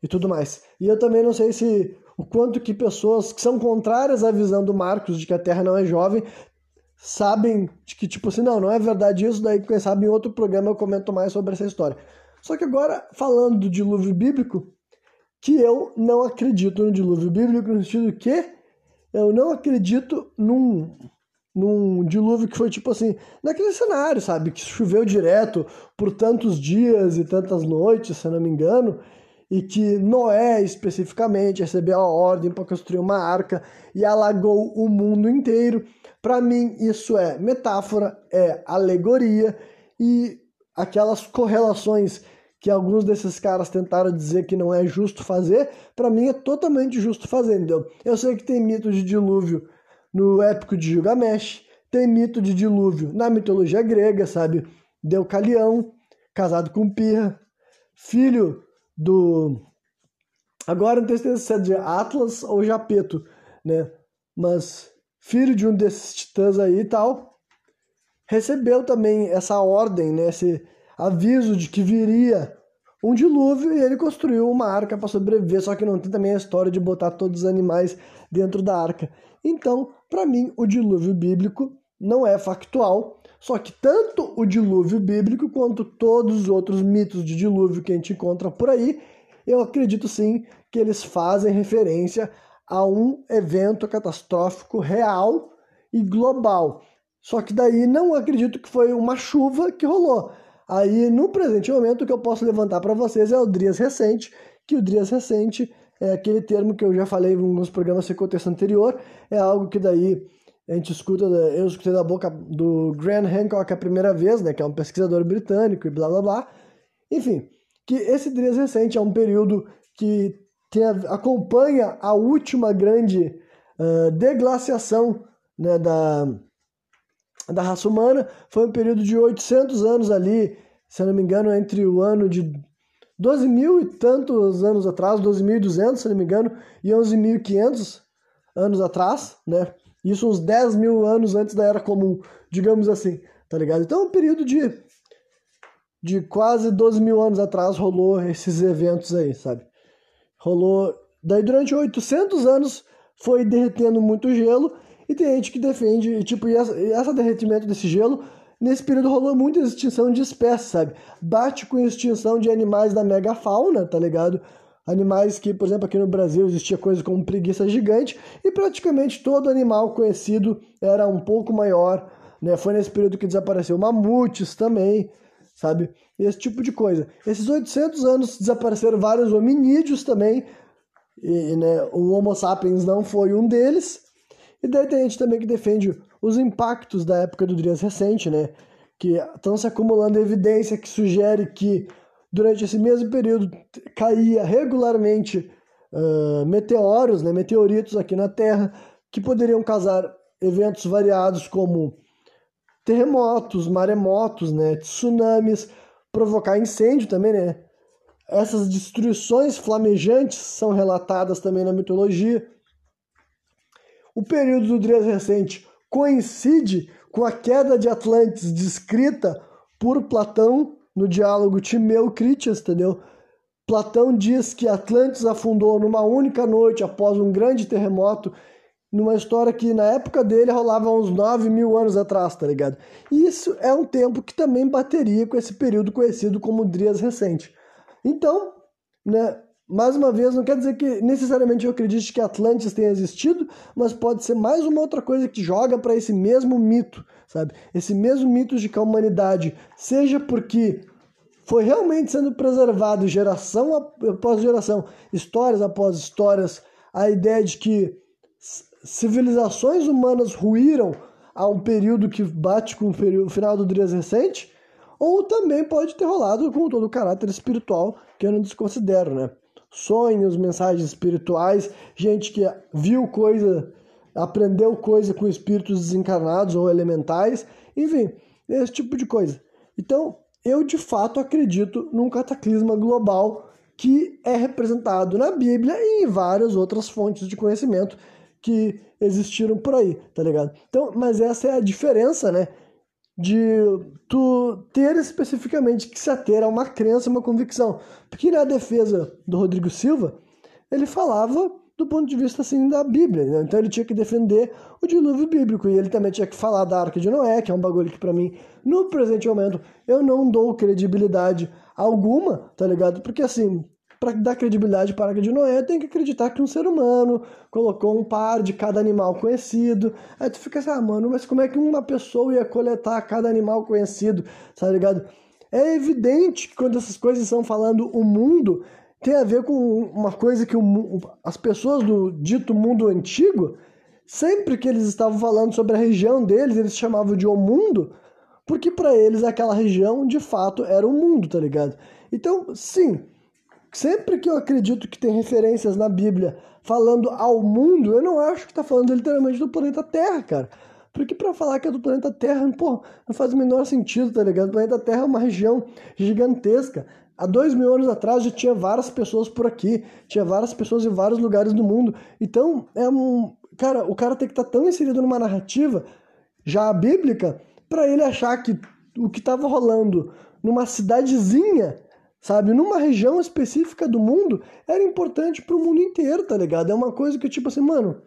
E tudo mais. E eu também não sei se o quanto que pessoas que são contrárias à visão do Marcos de que a Terra não é jovem sabem que, tipo assim, não, não é verdade isso, daí quem sabe em outro programa eu comento mais sobre essa história. Só que agora, falando do dilúvio bíblico, que eu não acredito no dilúvio bíblico, no sentido que eu não acredito num, num dilúvio que foi tipo assim, naquele cenário, sabe? Que choveu direto por tantos dias e tantas noites, se não me engano, e que Noé especificamente recebeu a ordem para construir uma arca e alagou o mundo inteiro. Para mim, isso é metáfora, é alegoria e aquelas correlações que alguns desses caras tentaram dizer que não é justo fazer, para mim é totalmente justo fazer, entendeu? Eu sei que tem mito de dilúvio no épico de Gilgamesh, tem mito de dilúvio na mitologia grega, sabe? Deucalião, casado com Pirra, filho do. Agora não tenho certeza se é de Atlas ou Japeto, né? Mas filho de um desses titãs aí e tal, recebeu também essa ordem, né? Esse aviso de que viria um dilúvio e ele construiu uma arca para sobreviver, só que não tem também a história de botar todos os animais dentro da arca. Então, para mim, o dilúvio bíblico não é factual, só que tanto o dilúvio bíblico quanto todos os outros mitos de dilúvio que a gente encontra por aí, eu acredito sim que eles fazem referência a um evento catastrófico real e global. Só que daí não acredito que foi uma chuva que rolou. Aí, no presente momento, o que eu posso levantar para vocês é o Drias recente, que o Drias recente é aquele termo que eu já falei em alguns programas sem contexto anterior, é algo que daí a gente escuta, eu escutei da boca do Graham Hancock a primeira vez, né, que é um pesquisador britânico e blá blá blá. Enfim, que esse Drias recente é um período que tem, acompanha a última grande uh, deglaciação né, da, da raça humana. Foi um período de 800 anos ali, se não me engano, entre o ano de 12 mil e tantos anos atrás, 12.200, se não me engano, e 11.500 anos atrás, né? Isso uns 10 mil anos antes da Era Comum, digamos assim, tá ligado? Então, um período de, de quase 12 mil anos atrás rolou esses eventos aí, sabe? Rolou... Daí, durante 800 anos, foi derretendo muito gelo e tem gente que defende, tipo, e essa, e essa derretimento desse gelo, nesse período rolou muita extinção de espécies, sabe? Bate com extinção de animais da megafauna, tá ligado? Animais que, por exemplo, aqui no Brasil existia coisa como preguiça gigante e praticamente todo animal conhecido era um pouco maior, né? Foi nesse período que desapareceu mamutes também, sabe? Esse tipo de coisa. Esses 800 anos desapareceram vários hominídeos também, e, né, o Homo sapiens não foi um deles, e daí tem gente também que defende os impactos da época do Drias recente, né? Que estão se acumulando evidência que sugere que durante esse mesmo período caía regularmente uh, meteoros, né, meteoritos aqui na Terra, que poderiam causar eventos variados como terremotos, maremotos, né, tsunamis, provocar incêndio também, né? Essas destruições flamejantes são relatadas também na mitologia. O período do Drias recente coincide com a queda de Atlantis descrita por Platão no diálogo Timeu-Critias, entendeu? Platão diz que Atlantis afundou numa única noite após um grande terremoto, numa história que na época dele rolava uns 9 mil anos atrás, tá ligado? E isso é um tempo que também bateria com esse período conhecido como Drias recente. Então, né, mais uma vez, não quer dizer que necessariamente eu acredite que Atlantis tenha existido, mas pode ser mais uma outra coisa que joga para esse mesmo mito, sabe? Esse mesmo mito de que a humanidade, seja porque foi realmente sendo preservado geração após geração, histórias após histórias, a ideia de que civilizações humanas ruíram a um período que bate com o, período, o final do Drias recente, ou também pode ter rolado com todo o caráter espiritual que eu não desconsidero, né? sonhos, mensagens espirituais, gente que viu coisa, aprendeu coisa com espíritos desencarnados ou elementais, enfim, esse tipo de coisa. Então, eu de fato acredito num cataclisma global que é representado na Bíblia e em várias outras fontes de conhecimento que existiram por aí, tá ligado? Então, mas essa é a diferença, né? de tu ter especificamente que se ater a uma crença, uma convicção. Porque na defesa do Rodrigo Silva, ele falava do ponto de vista assim da Bíblia, né? então ele tinha que defender o dilúvio bíblico e ele também tinha que falar da Arca de Noé, que é um bagulho que para mim, no presente momento, eu não dou credibilidade alguma, tá ligado? Porque assim, para dar credibilidade para a Arca de Noé, tem que acreditar que um ser humano colocou um par de cada animal conhecido. Aí tu fica assim, ah, mano, mas como é que uma pessoa ia coletar cada animal conhecido, tá ligado? É evidente que quando essas coisas estão falando o mundo, tem a ver com uma coisa que o, as pessoas do dito mundo antigo, sempre que eles estavam falando sobre a região deles, eles chamavam de o mundo, porque para eles aquela região de fato era o mundo, tá ligado? Então, sim, Sempre que eu acredito que tem referências na Bíblia falando ao mundo, eu não acho que está falando literalmente do planeta Terra, cara. Porque para falar que é do planeta Terra, pô, não faz o menor sentido, tá ligado? O planeta Terra é uma região gigantesca. há dois mil anos atrás já tinha várias pessoas por aqui, tinha várias pessoas em vários lugares do mundo. Então, é um. Cara, o cara tem que estar tá tão inserido numa narrativa já bíblica para ele achar que o que estava rolando numa cidadezinha, sabe, numa região específica do mundo, era importante para o mundo inteiro, tá ligado? É uma coisa que, tipo assim, mano,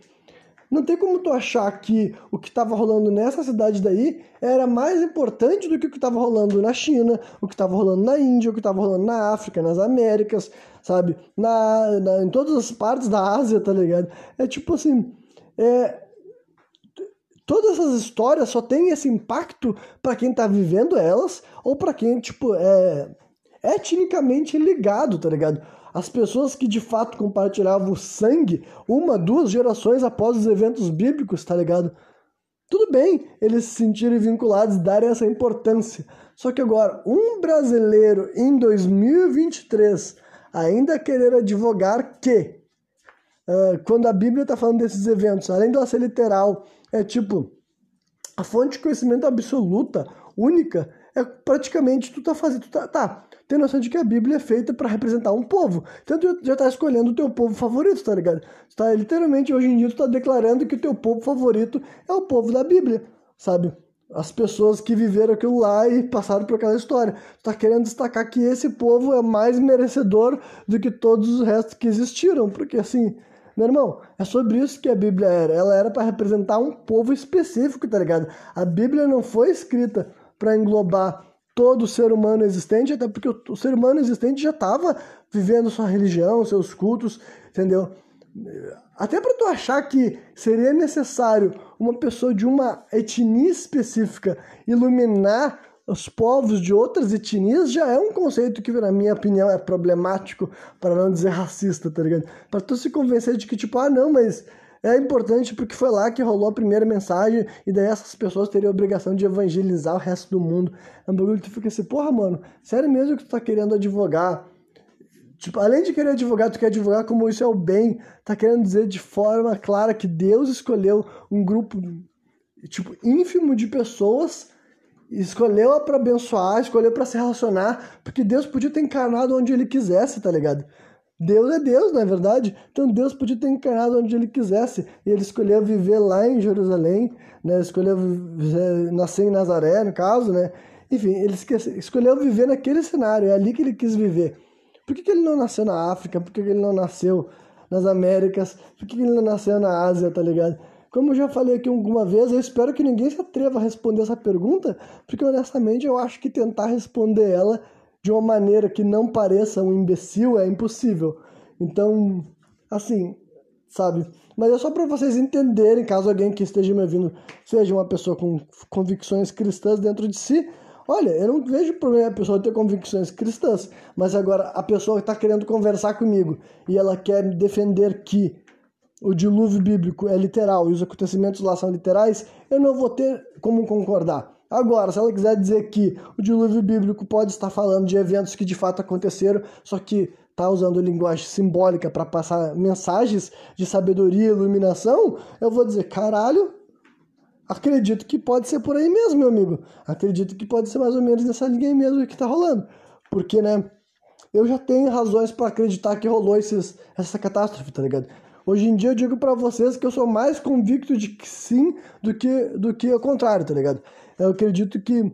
não tem como tu achar que o que estava rolando nessa cidade daí era mais importante do que o que estava rolando na China, o que estava rolando na Índia, o que estava rolando na África, nas Américas, sabe? Na, na, em todas as partes da Ásia, tá ligado? É tipo assim, é, todas essas histórias só têm esse impacto para quem tá vivendo elas ou para quem, tipo, é etnicamente ligado, tá ligado? As pessoas que de fato compartilhavam sangue uma, duas gerações após os eventos bíblicos, tá ligado? Tudo bem eles se sentirem vinculados darem essa importância. Só que agora, um brasileiro em 2023 ainda querer advogar que, uh, quando a Bíblia está falando desses eventos, além de ela ser literal, é tipo a fonte de conhecimento absoluta, única, é praticamente tu tá fazendo, tu tá, tá tem noção de que a Bíblia é feita para representar um povo. Então tu já tá escolhendo o teu povo favorito, tá ligado? Tu tá literalmente hoje em dia tu tá declarando que o teu povo favorito é o povo da Bíblia, sabe? As pessoas que viveram aquilo lá e passaram por aquela história. Tu tá querendo destacar que esse povo é mais merecedor do que todos os restos que existiram, porque assim, meu irmão, é sobre isso que a Bíblia era. Ela era para representar um povo específico, tá ligado? A Bíblia não foi escrita para englobar todo ser humano existente, até porque o, ser humano existente já estava vivendo sua religião, seus cultos, entendeu? Até para tu achar que seria necessário uma pessoa de uma etnia específica iluminar os povos de outras etnias já é um conceito que, na minha opinião, é problemático, para não dizer racista, tá ligado? Para tu se convencer de que, tipo, ah, não, mas é importante porque foi lá que rolou a primeira mensagem e daí essas pessoas teriam a obrigação de evangelizar o resto do mundo. É um bagulho que tu fica assim, porra, mano, sério mesmo que tu tá querendo advogar? Tipo, além de querer advogar, tu quer advogar como isso é o bem, tá querendo dizer de forma clara que Deus escolheu um grupo, tipo, ínfimo de pessoas, escolheu para abençoar, escolheu para se relacionar, porque Deus podia ter encarnado onde ele quisesse, tá ligado? Deus é Deus, não é verdade? Então Deus podia ter encarnado onde ele quisesse. E ele escolheu viver lá em Jerusalém, né? escolheu nascer em Nazaré, no caso, né? Enfim, ele escolheu viver naquele cenário, é ali que ele quis viver. Por que, que ele não nasceu na África? Por que, que ele não nasceu nas Américas? Por que, que ele não nasceu na Ásia, tá ligado? Como eu já falei aqui alguma vez, eu espero que ninguém se atreva a responder essa pergunta, porque honestamente eu acho que tentar responder ela de uma maneira que não pareça um imbecil é impossível. Então, assim, sabe? Mas é só para vocês entenderem, caso alguém que esteja me ouvindo seja uma pessoa com convicções cristãs dentro de si. Olha, eu não vejo problema a pessoa ter convicções cristãs, mas agora a pessoa está querendo conversar comigo e ela quer defender que o dilúvio bíblico é literal e os acontecimentos lá são literais, eu não vou ter como concordar. Agora, se ela quiser dizer que o dilúvio bíblico pode estar falando de eventos que de fato aconteceram, só que está usando linguagem simbólica para passar mensagens de sabedoria e iluminação, eu vou dizer, caralho, acredito que pode ser por aí mesmo, meu amigo. Acredito que pode ser mais ou menos nessa linha aí mesmo que está rolando. Porque, né, eu já tenho razões para acreditar que rolou esses, essa catástrofe, tá ligado? Hoje em dia eu digo para vocês que eu sou mais convicto de que sim do que do que o contrário, tá ligado? Eu acredito que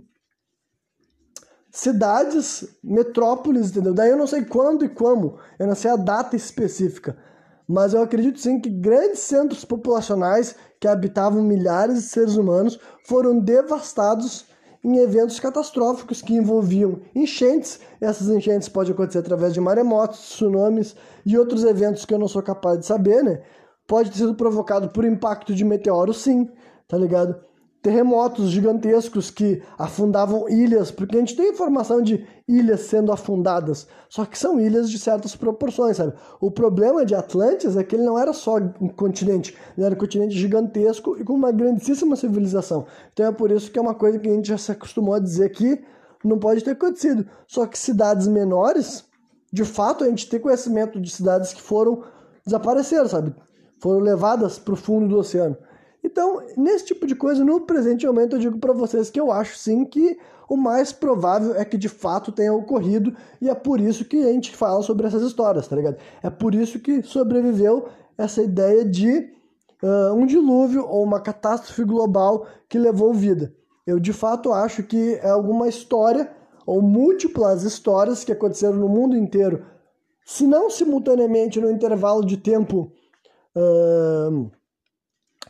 cidades, metrópoles, entendeu? Daí eu não sei quando e como, eu não sei a data específica, mas eu acredito sim que grandes centros populacionais que habitavam milhares de seres humanos foram devastados em eventos catastróficos que envolviam enchentes. Essas enchentes podem acontecer através de maremotos, tsunamis e outros eventos que eu não sou capaz de saber, né? Pode ter sido provocado por impacto de meteoro, sim, tá ligado? Terremotos gigantescos que afundavam ilhas, porque a gente tem informação de ilhas sendo afundadas, só que são ilhas de certas proporções, sabe? O problema de Atlantis é que ele não era só um continente, ele era um continente gigantesco e com uma grandíssima civilização. Então é por isso que é uma coisa que a gente já se acostumou a dizer que não pode ter acontecido. Só que cidades menores, de fato, a gente tem conhecimento de cidades que foram desapareceram, sabe? Foram levadas para o fundo do oceano. Então, nesse tipo de coisa, no presente momento, eu digo para vocês que eu acho sim que o mais provável é que de fato tenha ocorrido e é por isso que a gente fala sobre essas histórias, tá ligado? É por isso que sobreviveu essa ideia de uh, um dilúvio ou uma catástrofe global que levou vida. Eu de fato acho que é alguma história ou múltiplas histórias que aconteceram no mundo inteiro, se não simultaneamente no intervalo de tempo uh,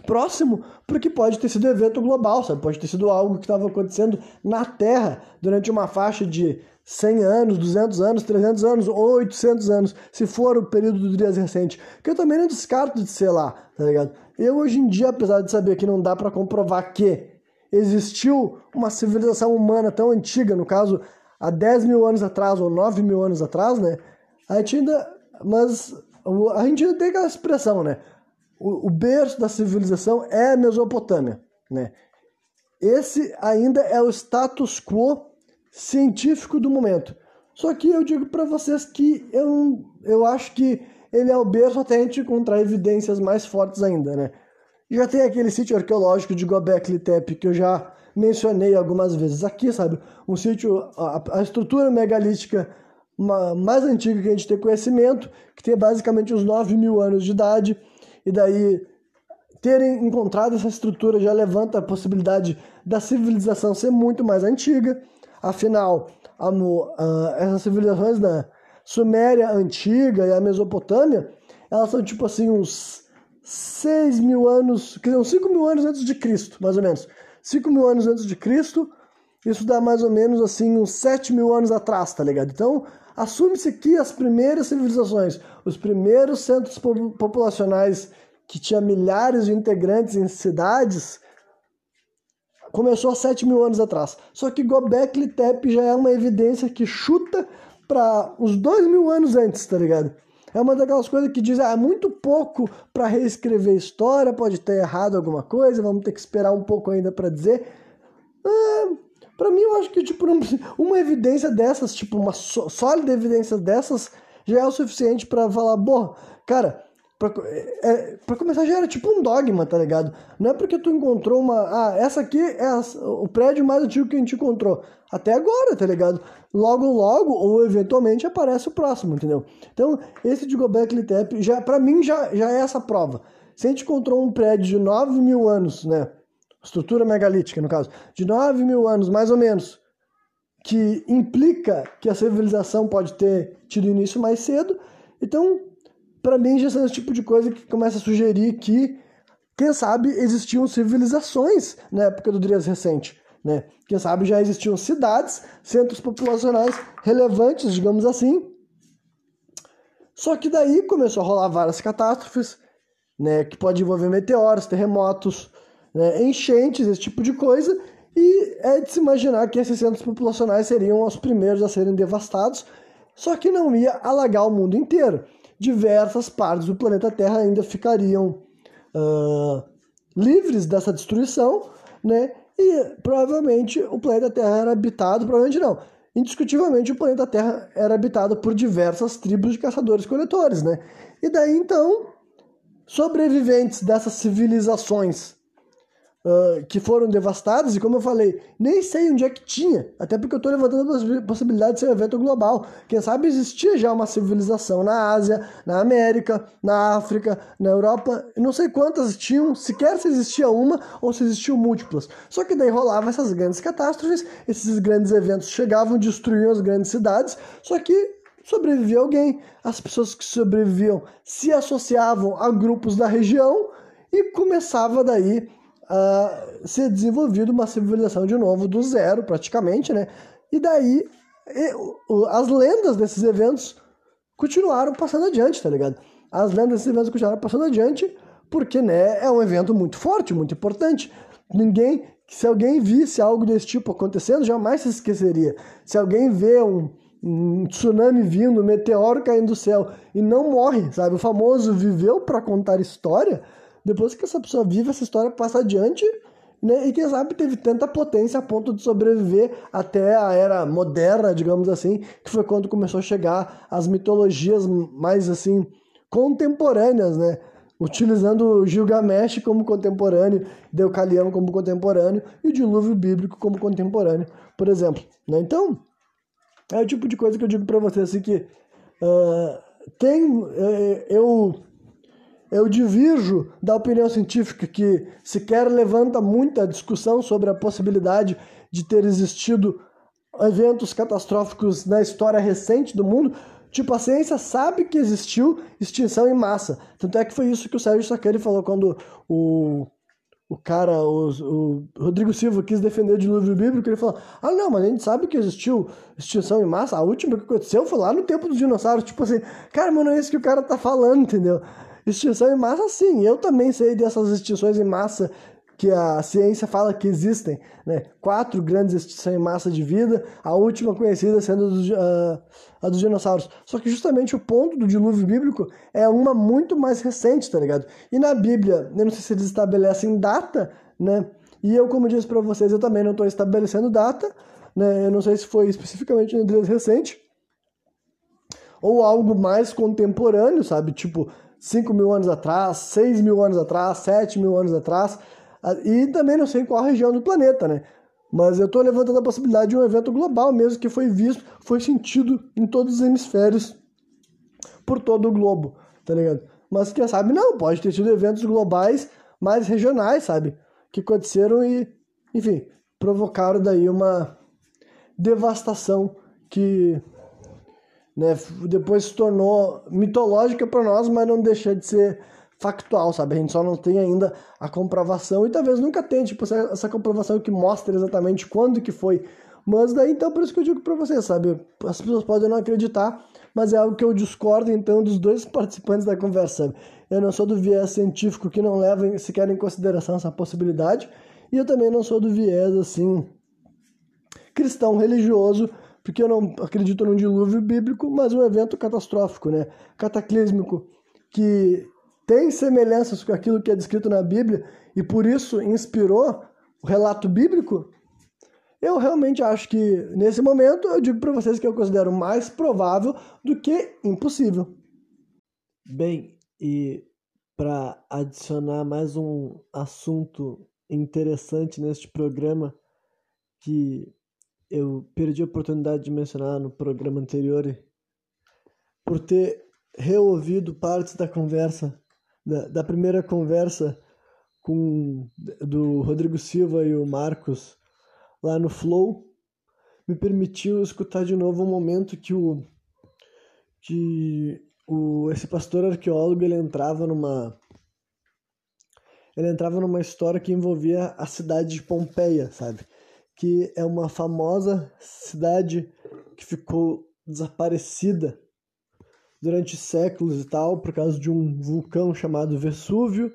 próximo, porque pode ter sido evento global, sabe? Pode ter sido algo que estava acontecendo na Terra durante uma faixa de 100 anos, 200 anos, 300 anos ou 800 anos, se for o período do dias recente. Que eu também não descarto de ser lá, tá ligado? Eu hoje em dia, apesar de saber que não dá para comprovar que existiu uma civilização humana tão antiga, no caso, há 10 mil anos atrás ou 9 mil anos atrás, né? A gente ainda. Mas a gente ainda tem aquela expressão, né? O, o berço da civilização é a Mesopotâmia, né? Esse ainda é o status quo científico do momento. Só que eu digo para vocês que eu, eu acho que ele é o berço até a gente encontrar evidências mais fortes ainda, né? Já tem aquele sítio arqueológico de Gobekli Tepe que eu já mencionei algumas vezes aqui, sabe? Um sítio, a, a estrutura megalítica mais antiga que a gente tem conhecimento, que tem basicamente uns 9 mil anos de idade, e daí terem encontrado essa estrutura já levanta a possibilidade da civilização ser muito mais antiga. Afinal, a, a, essas civilizações da Suméria antiga e a Mesopotâmia, elas são tipo assim uns 6 mil anos, quer dizer, uns 5 mil anos antes de Cristo, mais ou menos. 5 mil anos antes de Cristo, isso dá mais ou menos assim uns 7 mil anos atrás, tá ligado? Então, assume-se que as primeiras civilizações, os primeiros centros populacionais que tinha milhares de integrantes em cidades, começou há 7 mil anos atrás. Só que Gobekli Tepe já é uma evidência que chuta para uns 2 mil anos antes, tá ligado? É uma daquelas coisas que diz, ah, é muito pouco para reescrever história, pode ter errado alguma coisa, vamos ter que esperar um pouco ainda para dizer. Ah, para mim, eu acho que tipo, uma evidência dessas, tipo, uma sólida evidência dessas, já é o suficiente para falar, bom, cara, Pra, é, pra começar, já era tipo um dogma, tá ligado? Não é porque tu encontrou uma. Ah, essa aqui é a, o prédio mais antigo que a gente encontrou. Até agora, tá ligado? Logo, logo, ou eventualmente aparece o próximo, entendeu? Então, esse de Gobekli Tepe, já, pra mim, já, já é essa prova. Se a gente encontrou um prédio de 9 mil anos, né? Estrutura megalítica, no caso, de 9 mil anos, mais ou menos, que implica que a civilização pode ter tido início mais cedo, então para mim já são esse tipo de coisa que começa a sugerir que, quem sabe, existiam civilizações na época do Drias recente. Né? Quem sabe já existiam cidades, centros populacionais relevantes, digamos assim. Só que daí começou a rolar várias catástrofes, né, que pode envolver meteoros, terremotos, né, enchentes, esse tipo de coisa, e é de se imaginar que esses centros populacionais seriam os primeiros a serem devastados, só que não ia alagar o mundo inteiro diversas partes do planeta Terra ainda ficariam uh, livres dessa destruição, né? E provavelmente o planeta Terra era habitado, provavelmente não. Indiscutivelmente o planeta Terra era habitado por diversas tribos de caçadores-coletores, né? E daí então, sobreviventes dessas civilizações que foram devastadas, e como eu falei, nem sei onde é que tinha, até porque eu estou levantando a possibilidade de ser um evento global. Quem sabe existia já uma civilização na Ásia, na América, na África, na Europa, não sei quantas tinham, sequer se existia uma ou se existiam múltiplas. Só que daí rolava essas grandes catástrofes, esses grandes eventos chegavam, destruíam as grandes cidades, só que sobrevivia alguém. As pessoas que sobreviviam se associavam a grupos da região e começava daí uh, ser desenvolvido uma civilização de novo do zero, praticamente, né? E daí as lendas desses eventos continuaram passando adiante, tá ligado? As lendas desses eventos continuaram passando adiante porque, né, é um evento muito forte, muito importante. Ninguém, se alguém visse algo desse tipo acontecendo, jamais se esqueceria. Se alguém vê um, um tsunami vindo, um meteoro caindo do céu e não morre, sabe? O famoso viveu para contar história, depois que essa pessoa vive essa história, passa adiante, né? E quem sabe teve tanta potência a ponto de sobreviver até a era moderna, digamos assim, que foi quando começou a chegar as mitologias mais assim contemporâneas, né? utilizando Gilgamesh como contemporâneo, Deucalião como contemporâneo e o dilúvio bíblico como contemporâneo, por exemplo. Né? Então, é o tipo de coisa que eu digo para vocês assim que uh, tem uh, eu eu divirjo da opinião científica que sequer levanta muita discussão sobre a possibilidade de ter existido eventos catastróficos na história recente do mundo, Tipo, a ciência sabe que existiu extinção em massa. Tanto é que foi isso que o Sérgio Sacani falou quando o, o cara, o, o Rodrigo Silva, quis defender o dilúvio bíblico. Ele falou: Ah, não, mas a gente sabe que existiu extinção em massa. A última que aconteceu foi lá no tempo dos dinossauros. Tipo assim, cara, mas não é isso que o cara tá falando, entendeu? Extinção em massa, sim. Eu também sei dessas extinções em massa que a ciência fala que existem, né? Quatro grandes extinções em massa de vida, a última conhecida sendo dos, uh, a dos dinossauros. Só que justamente o ponto do dilúvio bíblico é uma muito mais recente, tá ligado? E na Bíblia, eu não sei se eles estabelecem data, né? E eu, como disse para vocês, eu também não estou estabelecendo data, né? Eu não sei se foi especificamente um deles recente ou algo mais contemporâneo, sabe? Tipo, 5 mil anos atrás, 6 mil anos atrás, 7 mil anos atrás. E também não sei em qual região do planeta, né? Mas eu estou levantando a possibilidade de um evento global mesmo que foi visto, foi sentido em todos os hemisférios por todo o globo, tá ligado? Mas quem sabe não, pode ter sido eventos globais mais regionais, sabe? Que aconteceram e, enfim, provocaram daí uma devastação que né, depois se tornou mitológica para nós, mas não deixa de ser factual, sabe? A gente só não tem ainda a comprovação e talvez nunca tenha, tipo, essa, comprovação que mostra exatamente quando que foi. Mas daí, então, por isso que eu digo para você, sabe? As pessoas podem não acreditar, mas é algo que eu discordo, então, dos dois [LAUGHS] participantes da conversa? Eu não sou do viés científico que não leva sequer em consideração essa possibilidade, e eu também não sou do viés, assim, cristão religioso, porque eu não acredito num dilúvio bíblico, mas um evento catastrófico, né? Cataclísmico, que tem semelhanças com aquilo que é descrito na Bíblia e por isso inspirou o relato bíblico, eu realmente acho que nesse momento eu digo para vocês que eu considero mais provável do que impossível. Bem, e para adicionar mais um assunto interessante neste programa que eu perdi a oportunidade de mencionar no programa anterior por ter reouvido partes da conversa da, da primeira conversa com do Rodrigo Silva e o Marcos lá no Flow me permitiu escutar de novo um momento que o que o esse pastor arqueólogo ele entrava numa ele entrava numa história que envolvia a cidade de Pompeia, sabe? Que é uma famosa cidade que ficou desaparecida durante séculos e tal, por causa de um vulcão chamado Vesúvio,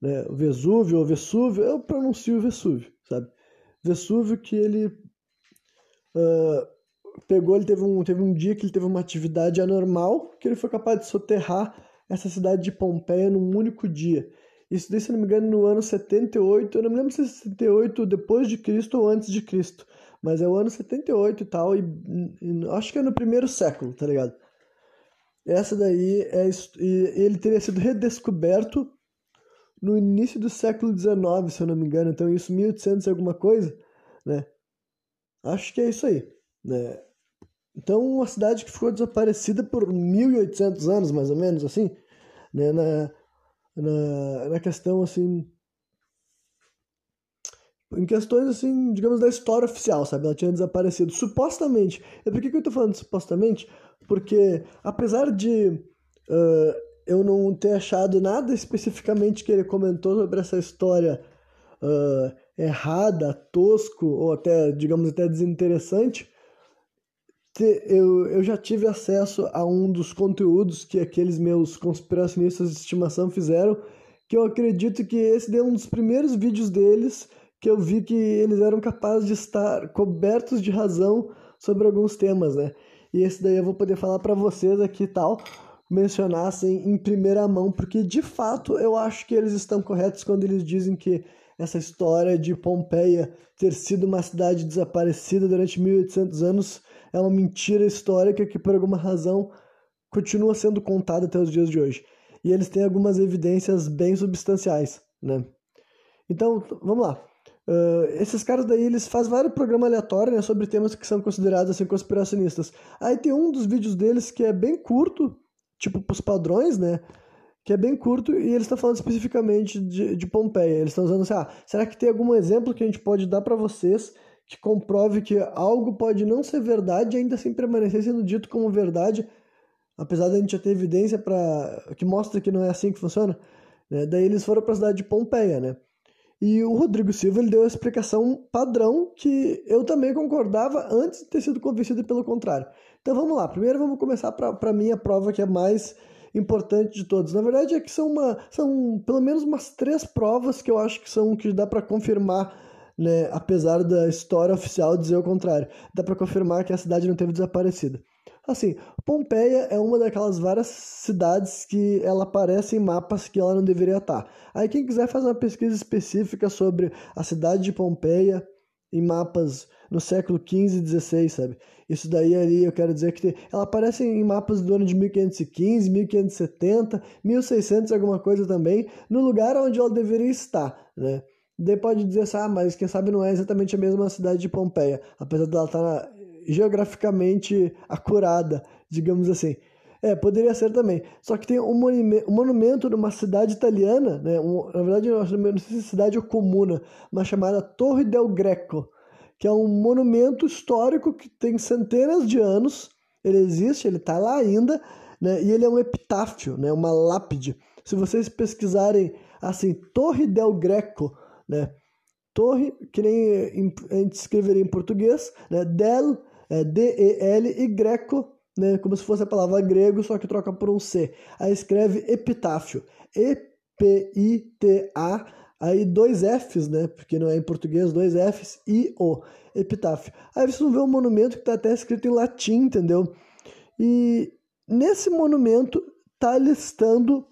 né? Vesúvio ou Vesúvio, eu pronuncio Vesúvio, sabe? Vesúvio que ele uh, pegou, ele teve um, teve um dia que ele teve uma atividade anormal, que ele foi capaz de soterrar essa cidade de Pompeia num único dia. Isso daí, se não me engano, no ano 78, eu não me lembro se é 78 depois de Cristo ou antes de Cristo, mas é o ano 78 e tal, e, e acho que é no primeiro século, tá ligado? Essa daí é ele teria sido redescoberto no início do século XIX, se eu não me engano, então isso 1800 e alguma coisa, né? Acho que é isso aí, né? Então, uma cidade que ficou desaparecida por 1800 anos, mais ou menos, assim, né? Na, na, na questão, assim, em questões, assim, digamos, da história oficial, sabe? Ela tinha desaparecido, supostamente. E por que, que eu tô falando supostamente? porque apesar de uh, eu não ter achado nada especificamente que ele comentou sobre essa história uh, errada, tosco ou até, digamos, até desinteressante, eu, eu já tive acesso a um dos conteúdos que aqueles meus conspiracionistas de estimação fizeram, que eu acredito que esse é um dos primeiros vídeos deles que eu vi que eles eram capazes de estar cobertos de razão sobre alguns temas, né? E esse daí eu vou poder falar para vocês aqui tal, mencionassem em primeira mão, porque de fato eu acho que eles estão corretos quando eles dizem que essa história de Pompeia ter sido uma cidade desaparecida durante 1800 anos é uma mentira histórica que por alguma razão continua sendo contada até os dias de hoje. e eles têm algumas evidências bem substanciais, né? Então, vamos lá. Uh, esses caras daí, eles fazem vários programas aleatórios né, sobre temas que são considerados assim conspiracionistas. Aí tem um dos vídeos deles que é bem curto, tipo pros padrões, né? Que é bem curto e eles estão falando especificamente de, de Pompeia. Eles estão usando assim, ah, será que tem algum exemplo que a gente pode dar para vocês que comprove que algo pode não ser verdade e ainda assim permanecer sendo dito como verdade, apesar da gente já ter evidência para que mostra que não é assim que funciona? Né? Daí eles foram para a cidade de Pompeia, né? E o Rodrigo Silva ele deu a explicação padrão que eu também concordava antes de ter sido convencido pelo contrário. Então vamos lá, primeiro vamos começar para mim a prova que é mais importante de todas. Na verdade é que são, uma, são pelo menos umas três provas que eu acho que são que dá para confirmar, né, apesar da história oficial dizer o contrário. Dá para confirmar que a cidade não teve desaparecido. Assim, Pompeia é uma daquelas várias cidades que ela aparece em mapas que ela não deveria estar. Aí quem quiser fazer uma pesquisa específica sobre a cidade de Pompeia em mapas no século XV e XVI, sabe? Isso daí ali eu quero dizer que ela aparece em mapas do ano de 1515, 1570, 1600 alguma coisa também, no lugar onde ela deveria estar, né? Daí pode dizer assim, ah, mas quem sabe não é exatamente a mesma cidade de Pompeia, apesar dela estar na geograficamente acurada, digamos assim. É, poderia ser também. Só que tem um, monumento, um monumento numa cidade italiana, né? Um, na verdade, não sei se é cidade ou comuna, mas chamada Torre del Greco, que é um monumento histórico que tem centenas de anos. Ele existe, ele está lá ainda, né? E ele é um epitáfio, né? Uma lápide. Se vocês pesquisarem assim, Torre del Greco, né? Torre, que nem a gente escreveria em português, né? Del é D-E-L e greco, né, como se fosse a palavra grego, só que troca por um C. Aí escreve epitáfio, E-P-I-T-A, aí dois Fs, né, porque não é em português, dois Fs, I-O, epitáfio. Aí vocês vão ver um monumento que está até escrito em latim, entendeu? E nesse monumento está listando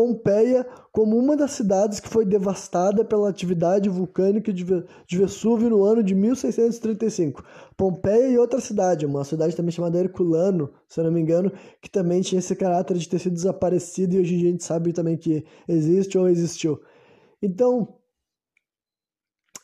Pompeia como uma das cidades que foi devastada pela atividade vulcânica de Vesúvio no ano de 1635. Pompeia e outra cidade, uma cidade também chamada Herculano, se eu não me engano, que também tinha esse caráter de ter sido desaparecido e hoje em dia a gente sabe também que existe ou existiu. Então,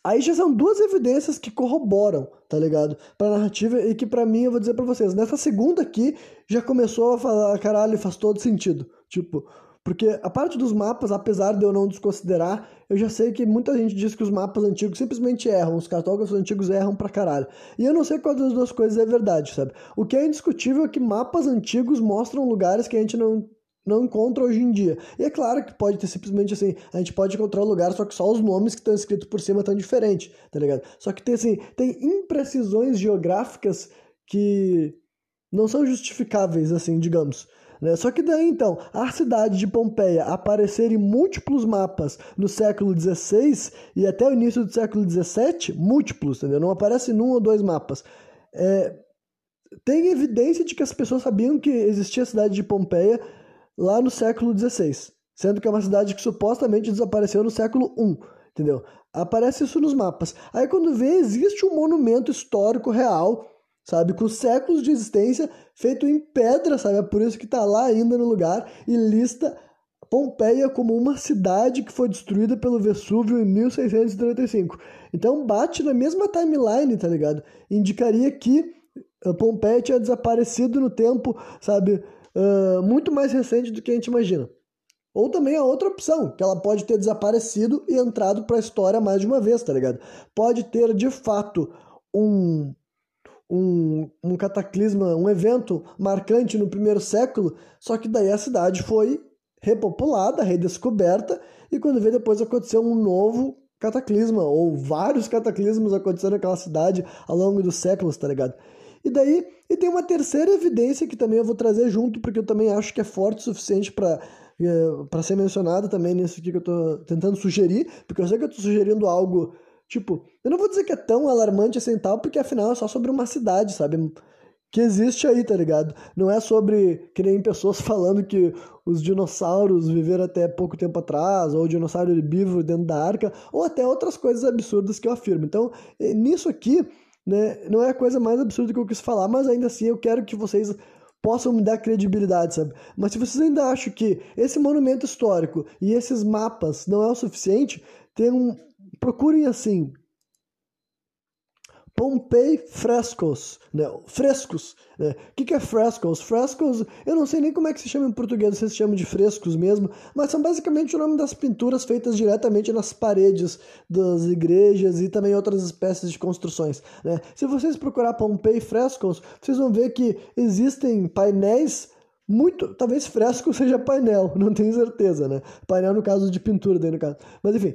aí já são duas evidências que corroboram, tá ligado? Pra narrativa e que para mim eu vou dizer para vocês, nessa segunda aqui já começou a falar, caralho, faz todo sentido. Tipo, porque a parte dos mapas, apesar de eu não desconsiderar, eu já sei que muita gente diz que os mapas antigos simplesmente erram, os cartógrafos antigos erram pra caralho. E eu não sei qual das duas coisas é verdade, sabe? O que é indiscutível é que mapas antigos mostram lugares que a gente não, não encontra hoje em dia. E é claro que pode ter simplesmente assim, a gente pode encontrar um lugar, só que só os nomes que estão escritos por cima estão diferentes, tá ligado? Só que tem assim, tem imprecisões geográficas que não são justificáveis, assim, digamos. Né? Só que daí então, a cidade de Pompeia aparecer em múltiplos mapas no século XVI e até o início do século XVII, múltiplos, entendeu? Não aparece num ou dois mapas. É, tem evidência de que as pessoas sabiam que existia a cidade de Pompeia lá no século XVI, sendo que é uma cidade que supostamente desapareceu no século I, entendeu? Aparece isso nos mapas. Aí quando vê, existe um monumento histórico real sabe? Com séculos de existência, feito em pedra, sabe? É por isso que está lá ainda no lugar e lista Pompeia como uma cidade que foi destruída pelo Vesúvio em 1635. Então bate na mesma timeline, tá ligado? Indicaria que eh, Pompeia tinha desaparecido no tempo, sabe? Uh, muito mais recente do que a gente imagina. Ou também a outra opção, que ela pode ter desaparecido e entrado para a história mais de uma vez, tá ligado? Pode ter de fato um um, um cataclisma, um evento marcante no primeiro século, só que daí a cidade foi repopulada, redescoberta, e quando vê depois aconteceu um novo cataclisma, ou vários cataclismos aconteceram naquela cidade ao longo dos séculos, tá ligado? E daí, e tem uma terceira evidência que também eu vou trazer junto, porque eu também acho que é forte o suficiente para é, para ser mencionado também nisso aqui que eu tô tentando sugerir, porque eu sei que eu tô sugerindo algo Tipo, eu não vou dizer que é tão alarmante assim tal, porque afinal é só sobre uma cidade, sabe? Que existe aí, tá ligado? Não é sobre que nem pessoas [LAUGHS] falando que os dinossauros viveram até pouco tempo atrás, ou o dinossauro herbívoro dentro da arca, ou até outras coisas absurdas que eu afirmo. Então, nisso aqui, né, não é a coisa mais absurda que eu quis falar, mas ainda assim eu quero que vocês possam me dar credibilidade, sabe? Mas se vocês ainda acham que esse monumento histórico e esses mapas não é o suficiente, tem um, procurem assim Pompei frescos, né? Frescos, né? O que, é frescos? Frescos, eu não sei nem como é que se chama em português, se se chama de frescos mesmo, mas são basicamente o nome das pinturas feitas diretamente nas paredes das igrejas e também outras espécies de construções, né? Se vocês procurar Pompei frescos, vocês vão ver que existem painéis muito, talvez fresco [LAUGHS] seja painel, não tenho certeza, né? Painel no caso de pintura, daí no caso. Mas enfim,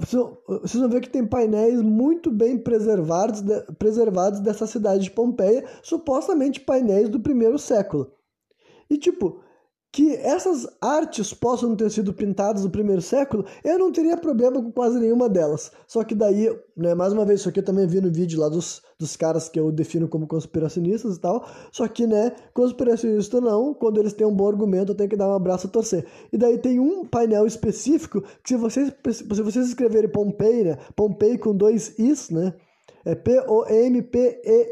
Vocês, vão ver que tem painéis muito bem preservados, de, preservados dessa cidade de Pompeia, supostamente painéis do primeiro século. E tipo, que essas artes possam ter sido pintadas no primeiro século, eu não teria problema com quase nenhuma delas. Só que daí, né, mais uma vez, isso aqui eu também vi no vídeo lá dos, dos caras que eu defino como conspiracionistas e tal. Só que, né, conspiracionista não, quando eles têm um bom argumento, eu tenho que dar um abraço a torcer. E daí tem um painel específico que se vocês, se vocês escreverem Pompei, né, Pompei com dois Is, né, é P-O-M-P-E-I-I,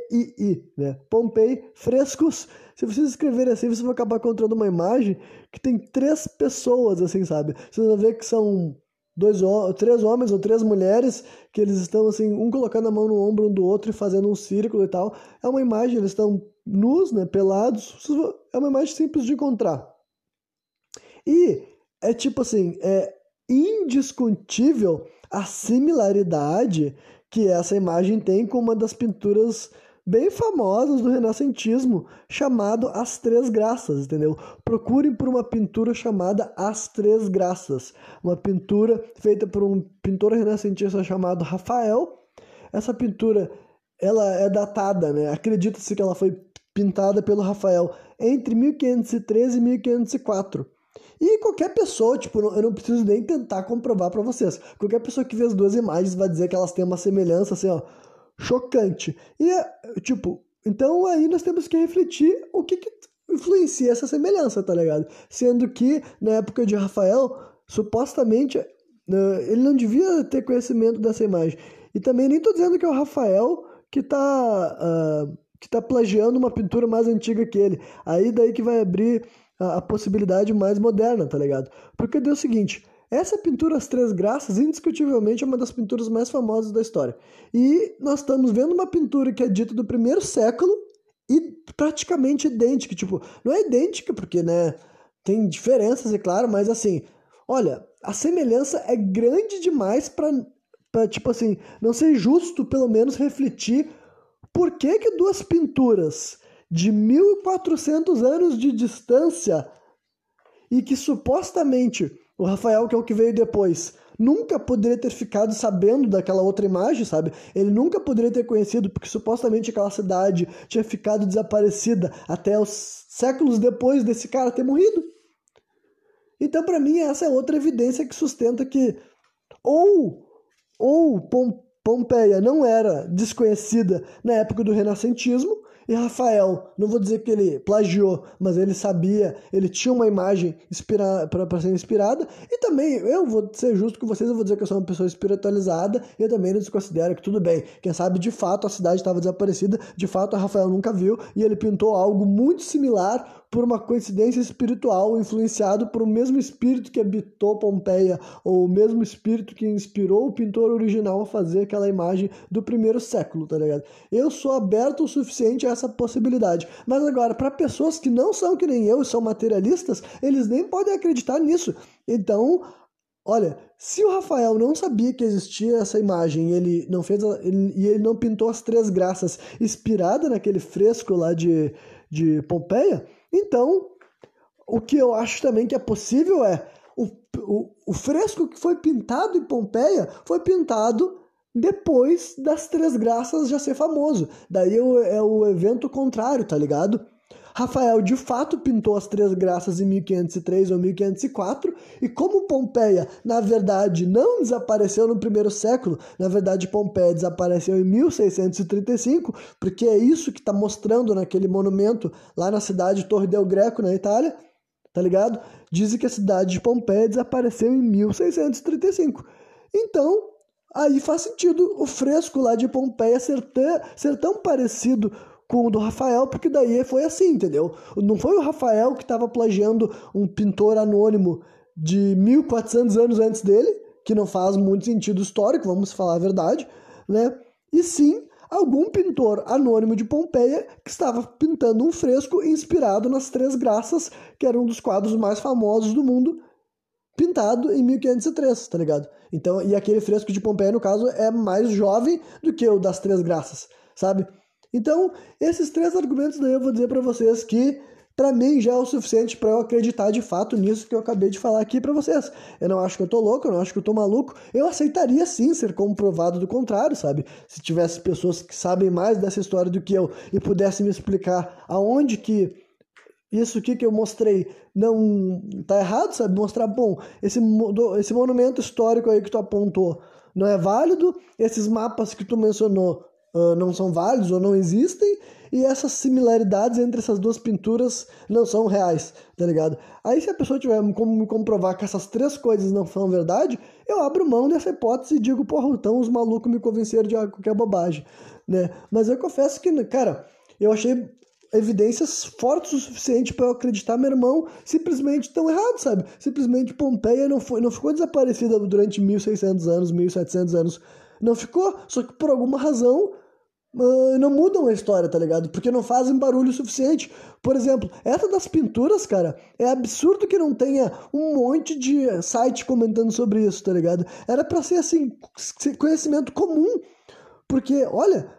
né, Pompei, frescos se vocês escreverem assim, vocês vão acabar encontrando uma imagem que tem três pessoas, assim, sabe? Vocês vão ver que são dois, três homens ou três mulheres que eles estão, assim, um colocando a mão no ombro um do outro e fazendo um círculo e tal. É uma imagem, eles estão nus, né, pelados. É uma imagem simples de encontrar. E é tipo assim, é indiscutível a similaridade que essa imagem tem com uma das pinturas bem famosas do renascentismo, chamado As Três Graças, entendeu? Procurem por uma pintura chamada As Três Graças, uma pintura feita por um pintor renascentista chamado Rafael. Essa pintura, ela é datada, né? Acredita-se que ela foi pintada pelo Rafael entre 1513 e 1504. E qualquer pessoa, tipo, eu não preciso nem tentar comprovar para vocês. Qualquer pessoa que vê as duas imagens vai dizer que elas têm uma semelhança, assim, ó, chocante. E, tipo, então aí nós temos que refletir o que, que influencia essa semelhança, tá ligado? Sendo que, na época de Rafael, supostamente, né, ele não devia ter conhecimento dessa imagem. E também nem tô dizendo que é o Rafael que tá, uh, que tá plagiando uma pintura mais antiga que ele. Aí daí que vai abrir a, a possibilidade mais moderna, tá ligado? Porque deu o seguinte, essa pintura As Três Graças, indiscutivelmente, é uma das pinturas mais famosas da história. E nós estamos vendo uma pintura que é dita do primeiro século e praticamente idêntica. Tipo, não é idêntica porque, né, tem diferenças, é claro, mas assim, olha, a semelhança é grande demais para, tipo assim, não ser justo, pelo menos, refletir por que, que duas pinturas de 1400 anos de distância e que supostamente o Rafael, que é o que veio depois, nunca poderia ter ficado sabendo daquela outra imagem, sabe? Ele nunca poderia ter conhecido, porque supostamente aquela cidade tinha ficado desaparecida até os séculos depois desse cara ter morrido. Então, para mim, essa é outra evidência que sustenta que ou ou Pompeia não era desconhecida na época do renascentismo, e Rafael, não vou dizer que ele plagiou, mas ele sabia, ele tinha uma imagem para ser inspirada. E também, eu vou ser justo com vocês, eu vou dizer que eu sou uma pessoa espiritualizada e eu também não desconsidero que tudo bem. Quem sabe de fato a cidade estava desaparecida, de fato Rafael nunca viu e ele pintou algo muito similar por uma coincidência espiritual, influenciado por o mesmo espírito que habitou Pompeia, ou o mesmo espírito que inspirou o pintor original a fazer aquela imagem do primeiro século, tá ligado? Eu sou aberto o suficiente a essa possibilidade. Mas agora, para pessoas que não são que nem eu e são materialistas, eles nem podem acreditar nisso. Então, Olha, se o Rafael não sabia que existia essa imagem ele não fez ele, e ele não pintou as três graças inspirada naquele fresco lá de, de Pompeia, então, o que eu acho também que é possível é o, o, o fresco que foi pintado em Pompeia foi pintado depois das Três Graças já ser famoso. Daí é o evento contrário, tá ligado? Rafael de fato pintou as Três Graças em 1503 ou 1504, e como Pompeia, na verdade, não desapareceu no primeiro século, na verdade Pompeia desapareceu em 1635, porque é isso que está mostrando naquele monumento lá na cidade de Torre del Greco, na Itália, tá ligado? Dizem que a cidade de Pompeia desapareceu em 1635. Então, aí faz sentido o fresco lá de Pompeia ser tão, ser tão parecido com o do Rafael, porque daí foi assim, entendeu? Não foi o Rafael que estava plagiando um pintor anônimo de 1400 anos antes dele, que não faz muito sentido histórico, vamos falar a verdade, né? E sim algum pintor anônimo de Pompeia que estava pintando um fresco inspirado nas Três Graças, que era um dos quadros mais famosos do mundo, pintado em 1503, tá ligado? Então, e aquele fresco de Pompeia, no caso, é mais jovem do que o das Três Graças, sabe? Então, esses três argumentos daí eu vou dizer para vocês que para mim já é o suficiente para eu acreditar de fato nisso que eu acabei de falar aqui para vocês. Eu não acho que eu tô louco, eu não acho que eu tô maluco. Eu aceitaria sim ser comprovado do contrário, sabe? Se tivesse pessoas que sabem mais dessa história do que eu e pudessem me explicar aonde que isso aqui que eu mostrei não tá errado, sabe? Mostrar, bom, esse, esse monumento histórico aí que tu apontou não é válido, esses mapas que tu mencionou uh, não são válidos ou não existem, e essas similaridades entre essas duas pinturas não são reais, tá ligado? Aí se a pessoa tiver como me comprovar que essas três coisas não são verdade, eu abro mão dessa hipótese e digo, porra, então os malucos me convenceram de qualquer bobagem, né? Mas eu confesso que, cara, eu achei evidências fortes o suficiente para eu acreditar meu irmão simplesmente tão errado, sabe? Simplesmente Pompeia não foi, não ficou desaparecida durante 1600 anos, 1700 anos, não ficou, só que por alguma razão uh, não mudam a história, tá ligado? Porque não fazem barulho suficiente. Por exemplo, essa das pinturas, cara, é absurdo que não tenha um monte de site comentando sobre isso, tá ligado? Era para ser assim, conhecimento comum. Porque, olha,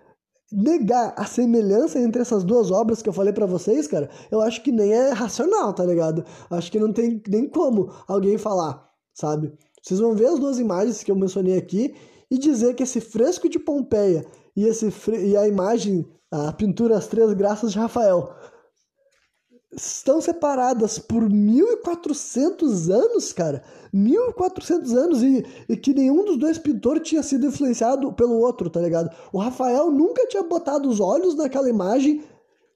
negar a semelhança entre essas duas obras que eu falei para vocês, cara, eu acho que nem é racional, tá ligado? Acho que não tem nem como alguém falar, sabe? Vocês vão ver as duas imagens que eu mencionei aqui e dizer que esse fresco de Pompeia e, esse, e a imagem, a pintura As Três Graças de Rafael, estão separadas por 1400 anos, cara. 1400 anos e, e que nenhum dos dois pintores tinha sido influenciado pelo outro, tá ligado? O Rafael nunca tinha botado os olhos naquela imagem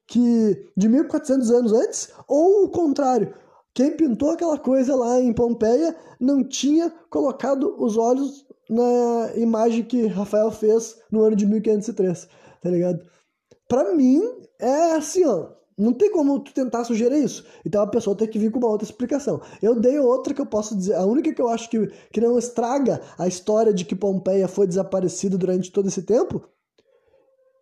que de 1400 anos antes, ou o contrário. Quem pintou aquela coisa lá em Pompeia não tinha colocado os olhos na imagem que Rafael fez no ano de 1503, tá ligado? Pra mim, é assim, ó. Não tem como tu tentar sugerir isso. Então a pessoa tem que vir com uma outra explicação. Eu dei outra que eu posso dizer. A única que eu acho que, que não estraga a história de que Pompeia foi desaparecida durante todo esse tempo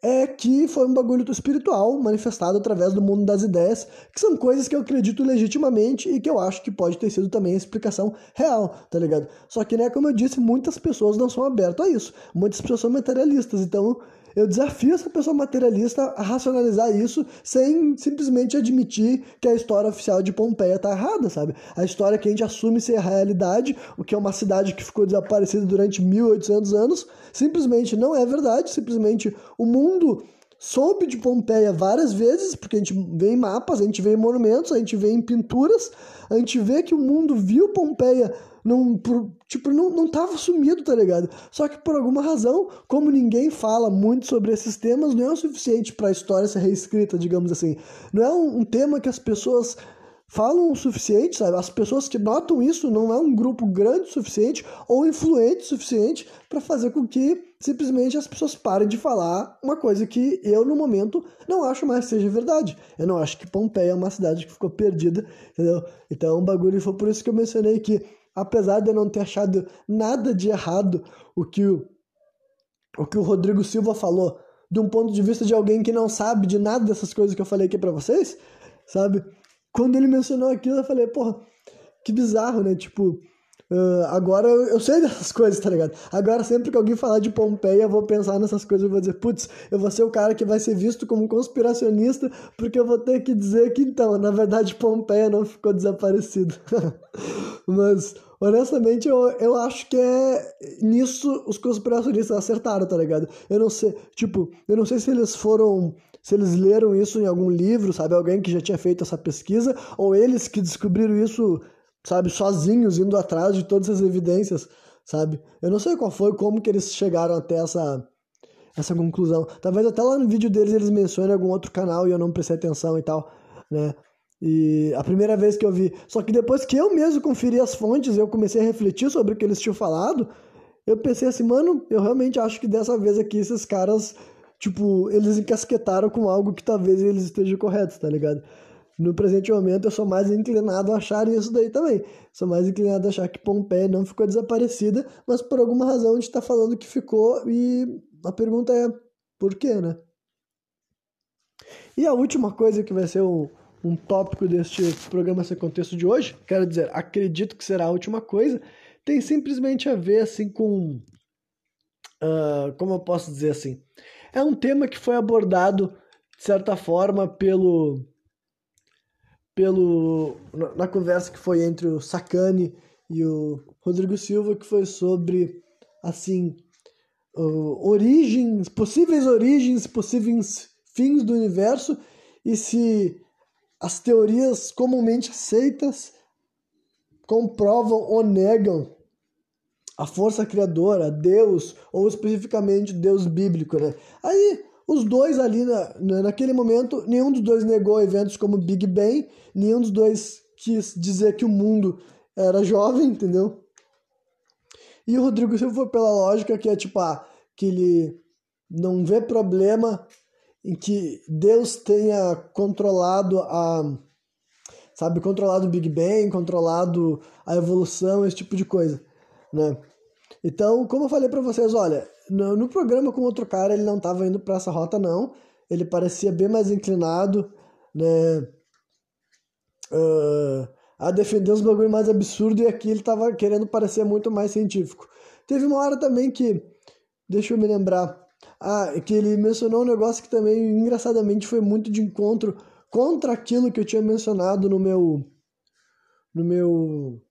é que foi um bagulho espiritual manifestado através do mundo das ideias, que são coisas que eu acredito legitimamente e que eu acho que pode ter sido também a explicação real, tá ligado? Só que, né, como eu disse, muitas pessoas não são abertas a isso. Muitas pessoas são materialistas, então eu desafio essa pessoa materialista a racionalizar isso sem simplesmente admitir que a história oficial de Pompeia está errada, sabe? A história que a gente assume ser a realidade, o que é uma cidade que ficou desaparecida durante 1800 anos, simplesmente não é verdade, simplesmente o mundo soube de Pompeia várias vezes, porque a gente vê em mapas, a gente vê em monumentos, a gente vê em pinturas, a gente vê que o mundo viu Pompeia não, tipo, não, não tava sumido, tá ligado? Só que por alguma razão, como ninguém fala muito sobre esses temas, não é o suficiente para a história ser reescrita, digamos assim. Não é um, um tema que as pessoas falam o suficiente, sabe? As pessoas que notam isso não é um grupo grande o suficiente ou influente o suficiente para fazer com que simplesmente as pessoas parem de falar uma coisa que eu, no momento, não acho mais seja verdade. Eu não acho que Pompeia é uma cidade que ficou perdida, entendeu? Então, o bagulho foi por isso que eu mencionei que apesar de eu não ter achado nada de errado o que o, o que o Rodrigo Silva falou, de um ponto de vista de alguém que não sabe de nada dessas coisas que eu falei aqui para vocês, sabe? Quando ele mencionou aquilo, eu falei, porra, que bizarro, né? Tipo, Uh, agora eu, sei [LAUGHS] dessas coisas, tá ligado? Agora sempre que alguém falar de Pompeia, eu vou pensar nessas coisas e vou dizer, putz, eu vou ser o cara que vai ser visto como conspiracionista, porque eu vou ter que dizer que então, na verdade, Pompeia não ficou desaparecido. [LAUGHS] Mas, honestamente, eu, eu acho que é nisso os conspiracionistas acertaram, tá ligado? Eu não sei, tipo, eu não sei se eles foram se eles leram isso em algum livro, sabe? Alguém que já tinha feito essa pesquisa, ou eles que descobriram isso sabe, sozinhos, indo atrás de todas as evidências, sabe? Eu não sei qual foi, como que eles chegaram até essa, essa conclusão. Talvez até lá no vídeo deles eles mencionem algum outro canal e eu não prestei atenção e tal, né? E a primeira vez que eu vi. Só que depois que eu mesmo conferi as fontes, eu comecei a refletir sobre o que eles tinham falado. Eu pensei assim, mano, eu realmente acho que dessa vez aqui esses caras tipo, eles encasquetaram com algo que talvez eles estejam corretos, tá ligado? No presente momento eu sou mais inclinado a achar isso daí também. Sou mais inclinado a achar que Pompeia não ficou desaparecida, mas por alguma razão a gente está falando que ficou e a pergunta é por quê, né? E a última coisa que vai ser o, um tópico deste programa sem contexto de hoje, quero dizer, acredito que será a última coisa, tem simplesmente a ver assim com. Uh, como eu posso dizer assim? É um tema que foi abordado, de certa forma, pelo. Pelo na conversa que foi entre o Sacani e o Rodrigo Silva, que foi sobre, assim, uh, origens, possíveis origens, possíveis fins do universo e se as teorias comumente aceitas comprovam ou negam a força criadora, Deus, ou especificamente Deus bíblico, né? Aí, os dois ali, na, naquele momento, nenhum dos dois negou eventos como Big Bang, nenhum dos dois quis dizer que o mundo era jovem, entendeu? E o Rodrigo Silva foi pela lógica que é tipo, ah, que ele não vê problema em que Deus tenha controlado a sabe, controlado o Big Bang, controlado a evolução, esse tipo de coisa, né? Então, como eu falei para vocês, olha, no, no, programa com outro cara, ele não estava indo para essa rota não, ele parecia bem mais inclinado, né, uh, a defender os bagulho mais absurdo e aqui ele estava querendo parecer muito mais científico. Teve uma hora também que, deixa eu me lembrar, ah, que ele mencionou um negócio que também, engraçadamente, foi muito de encontro contra aquilo que eu tinha mencionado no meu. no meu.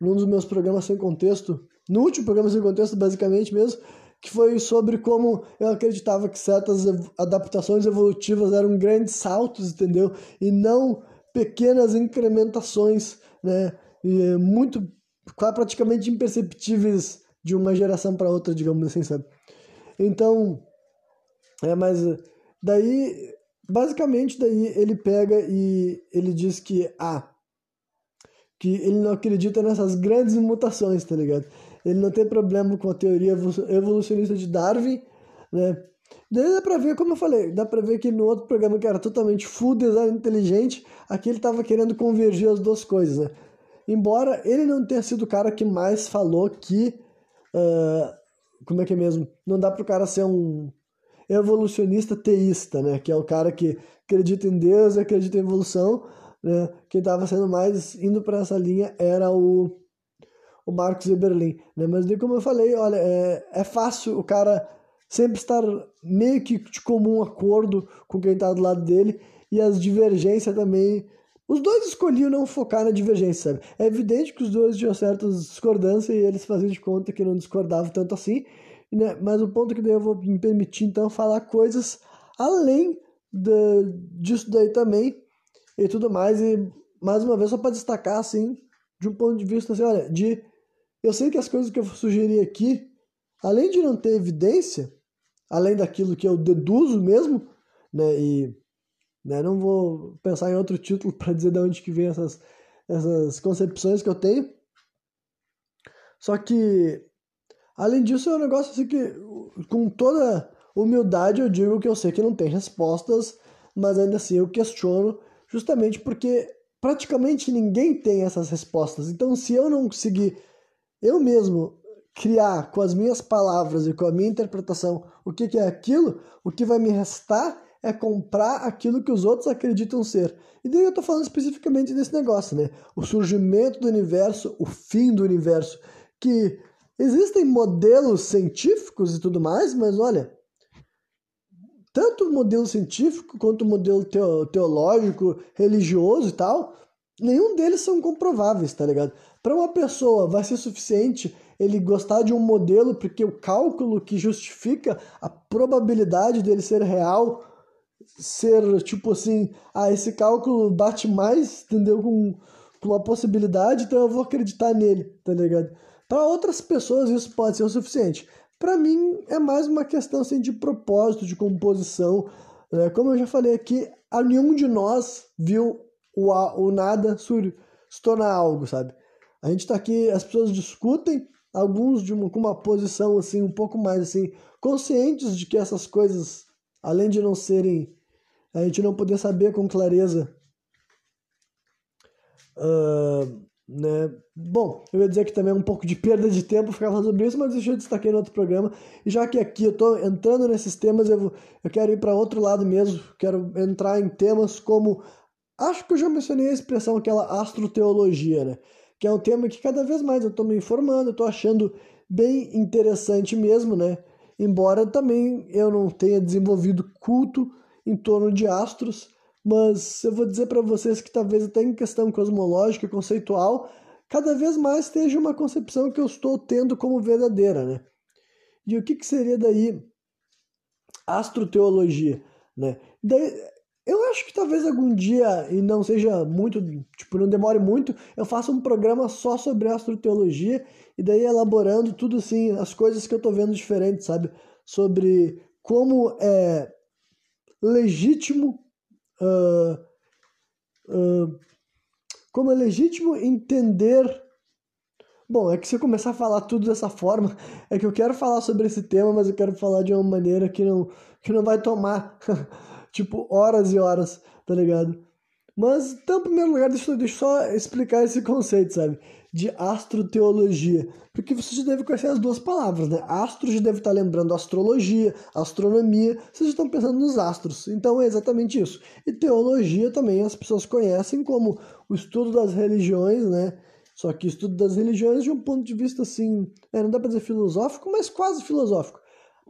num dos meus programas sem contexto. No último programa sem contexto, basicamente mesmo, que foi sobre como eu acreditava que certas adaptações evolutivas eram grandes saltos, entendeu? E não pequenas incrementações, né? E muito praticamente imperceptíveis de uma geração para outra, digamos assim, sabe? Então, é, mas daí, basicamente, daí ele pega e ele diz que, ah, que ele não acredita nessas grandes mutações, tá ligado? Ele não tem problema com a teoria evolucionista de Darwin, né? Daí dá pra ver, como eu falei, dá pra ver que no outro programa que era totalmente full design inteligente, aqui ele tava querendo convergir as duas coisas, né? Embora ele não tenha sido o cara que mais falou que uh, como é que é mesmo? Não dá pro cara ser um evolucionista teísta, né? Que é o cara que acredita em Deus e acredita em evolução, né? Quem estava sendo mais indo para essa linha era o o Marcos Eberlin, né? Mas como eu falei, olha, é, é fácil o cara sempre estar meio que de comum acordo com quem está do lado dele e as divergências também os dois escolhiam não focar na divergência, sabe? É evidente que os dois tinham certas discordâncias e eles faziam de conta que não discordavam tanto assim, né? mas o ponto que daí eu vou me permitir então falar coisas além de, disso daí também e tudo mais. E mais uma vez, só para destacar assim, de um ponto de vista assim, olha, de eu sei que as coisas que eu sugeri aqui, além de não ter evidência, além daquilo que eu deduzo mesmo, né? E né? Não vou pensar em outro título [LAUGHS] para dizer de onde que vem essas, essas concepções que eu tenho. Só que, além disso, é um negócio assim que, com toda humildade, eu digo que eu sei que não tem respostas, mas ainda assim eu questiono, justamente porque praticamente ninguém tem essas respostas. Então, se eu não conseguir eu mesmo criar com as minhas palavras e com a minha interpretação o que, que é aquilo, o que vai me restar é comprar aquilo que os outros acreditam ser. E daí eu estou falando especificamente desse negócio, né? O surgimento do universo, o fim do universo. Que existem modelos científicos e tudo mais, mas olha, tanto o modelo científico quanto o modelo teológico, religioso e tal, nenhum deles são comprováveis, tá ligado? Para uma pessoa vai ser suficiente ele gostar de um modelo porque o cálculo que justifica a probabilidade dele ser real ser tipo assim, ah, esse cálculo bate mais, entendeu? Com, com uma possibilidade, então eu vou acreditar nele, tá ligado? Para outras pessoas isso pode ser o suficiente. Para mim é mais uma questão assim, de propósito, de composição. Né? Como eu já falei aqui, a nenhum de nós viu o, o nada se tornar algo, sabe? A gente tá aqui, as pessoas discutem, alguns de uma, com uma posição assim um pouco mais assim conscientes de que essas coisas além de não serem, a gente não poder saber com clareza, uh, né? Bom, eu ia dizer que também é um pouco de perda de tempo ficar falando sobre isso, mas deixa eu destacar no outro programa. E já que aqui eu estou entrando nesses temas, eu, vou, eu quero ir para outro lado mesmo, quero entrar em temas como. Acho que eu já mencionei a expressão aquela astroteologia, né? Que é um tema que cada vez mais eu estou me informando, estou achando bem interessante mesmo, né? Embora também eu não tenha desenvolvido culto em torno de astros, mas eu vou dizer para vocês que talvez até em questão cosmológica, conceitual, cada vez mais esteja uma concepção que eu estou tendo como verdadeira, né? E o que, que seria daí astroteologia, né? Daí, eu acho que talvez algum dia, e não seja muito, tipo, não demore muito, eu faça um programa só sobre astroteologia e daí elaborando tudo assim, as coisas que eu tô vendo diferentes, sabe? Sobre como é legítimo uh, uh, como é legítimo entender. Bom, é que se eu começar a falar tudo dessa forma, [LAUGHS] é que eu quero falar sobre esse tema, mas eu quero falar de uma maneira que não, que não vai tomar, [LAUGHS] tipo, horas e horas, tá ligado? Mas, então, em primeiro lugar, deixa, deixa eu só explicar esse conceito, sabe? de astroteologia, porque você já deve conhecer as duas palavras, né? Astro já deve estar lembrando astrologia, astronomia, vocês já estão pensando nos astros, então é exatamente isso. E teologia também as pessoas conhecem como o estudo das religiões, né? Só que estudo das religiões de um ponto de vista assim, é, não dá para dizer filosófico, mas quase filosófico.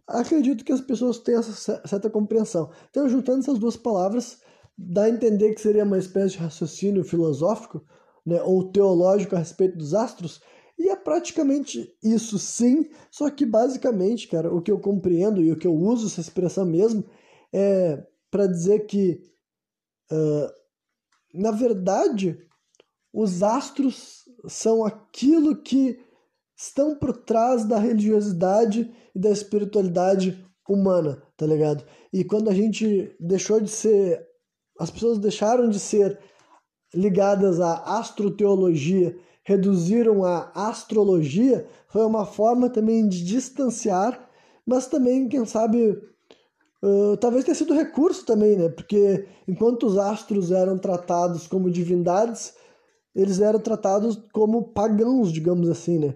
Acredito que as pessoas têm essa certa compreensão. Então, juntando essas duas palavras, dá a entender que seria uma espécie de raciocínio filosófico, né, ou teológico a respeito dos astros, e é praticamente isso sim, só que basicamente, cara, o que eu compreendo e o que eu uso essa expressão mesmo é para dizer que, uh, na verdade, os astros são aquilo que estão por trás da religiosidade e da espiritualidade humana, tá ligado? E quando a gente deixou de ser, as pessoas deixaram de ser ligadas à astroteologia reduziram à astrologia foi uma forma também de distanciar, mas também, quem sabe, uh, talvez tenha sido recurso também, né? Porque enquanto os astros eram tratados como divindades, eles eram tratados como pagãos, digamos assim, né?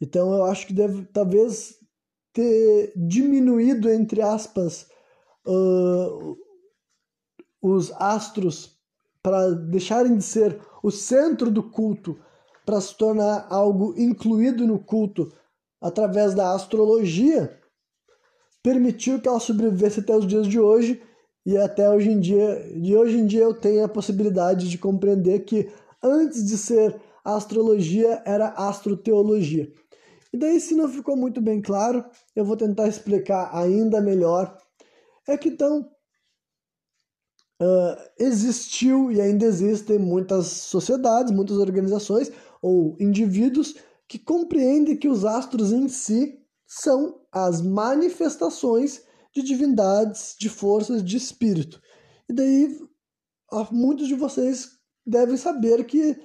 Então eu acho que deve talvez ter diminuído, entre aspas, uh, os astros para deixarem de ser o centro do culto, para se tornar algo incluído no culto através da astrologia, permitiu que ela sobrevivesse até os dias de hoje e até hoje em dia, de hoje em dia eu tenho a possibilidade de compreender que antes de ser astrologia era astroteologia. E daí se não ficou muito bem claro, eu vou tentar explicar ainda melhor. É que então uh, existiu e ainda existem muitas sociedades, muitas organizações ou indivíduos que compreendem que os astros em si são as manifestações de divindades, de forças, de espírito. E daí muitos de vocês devem saber que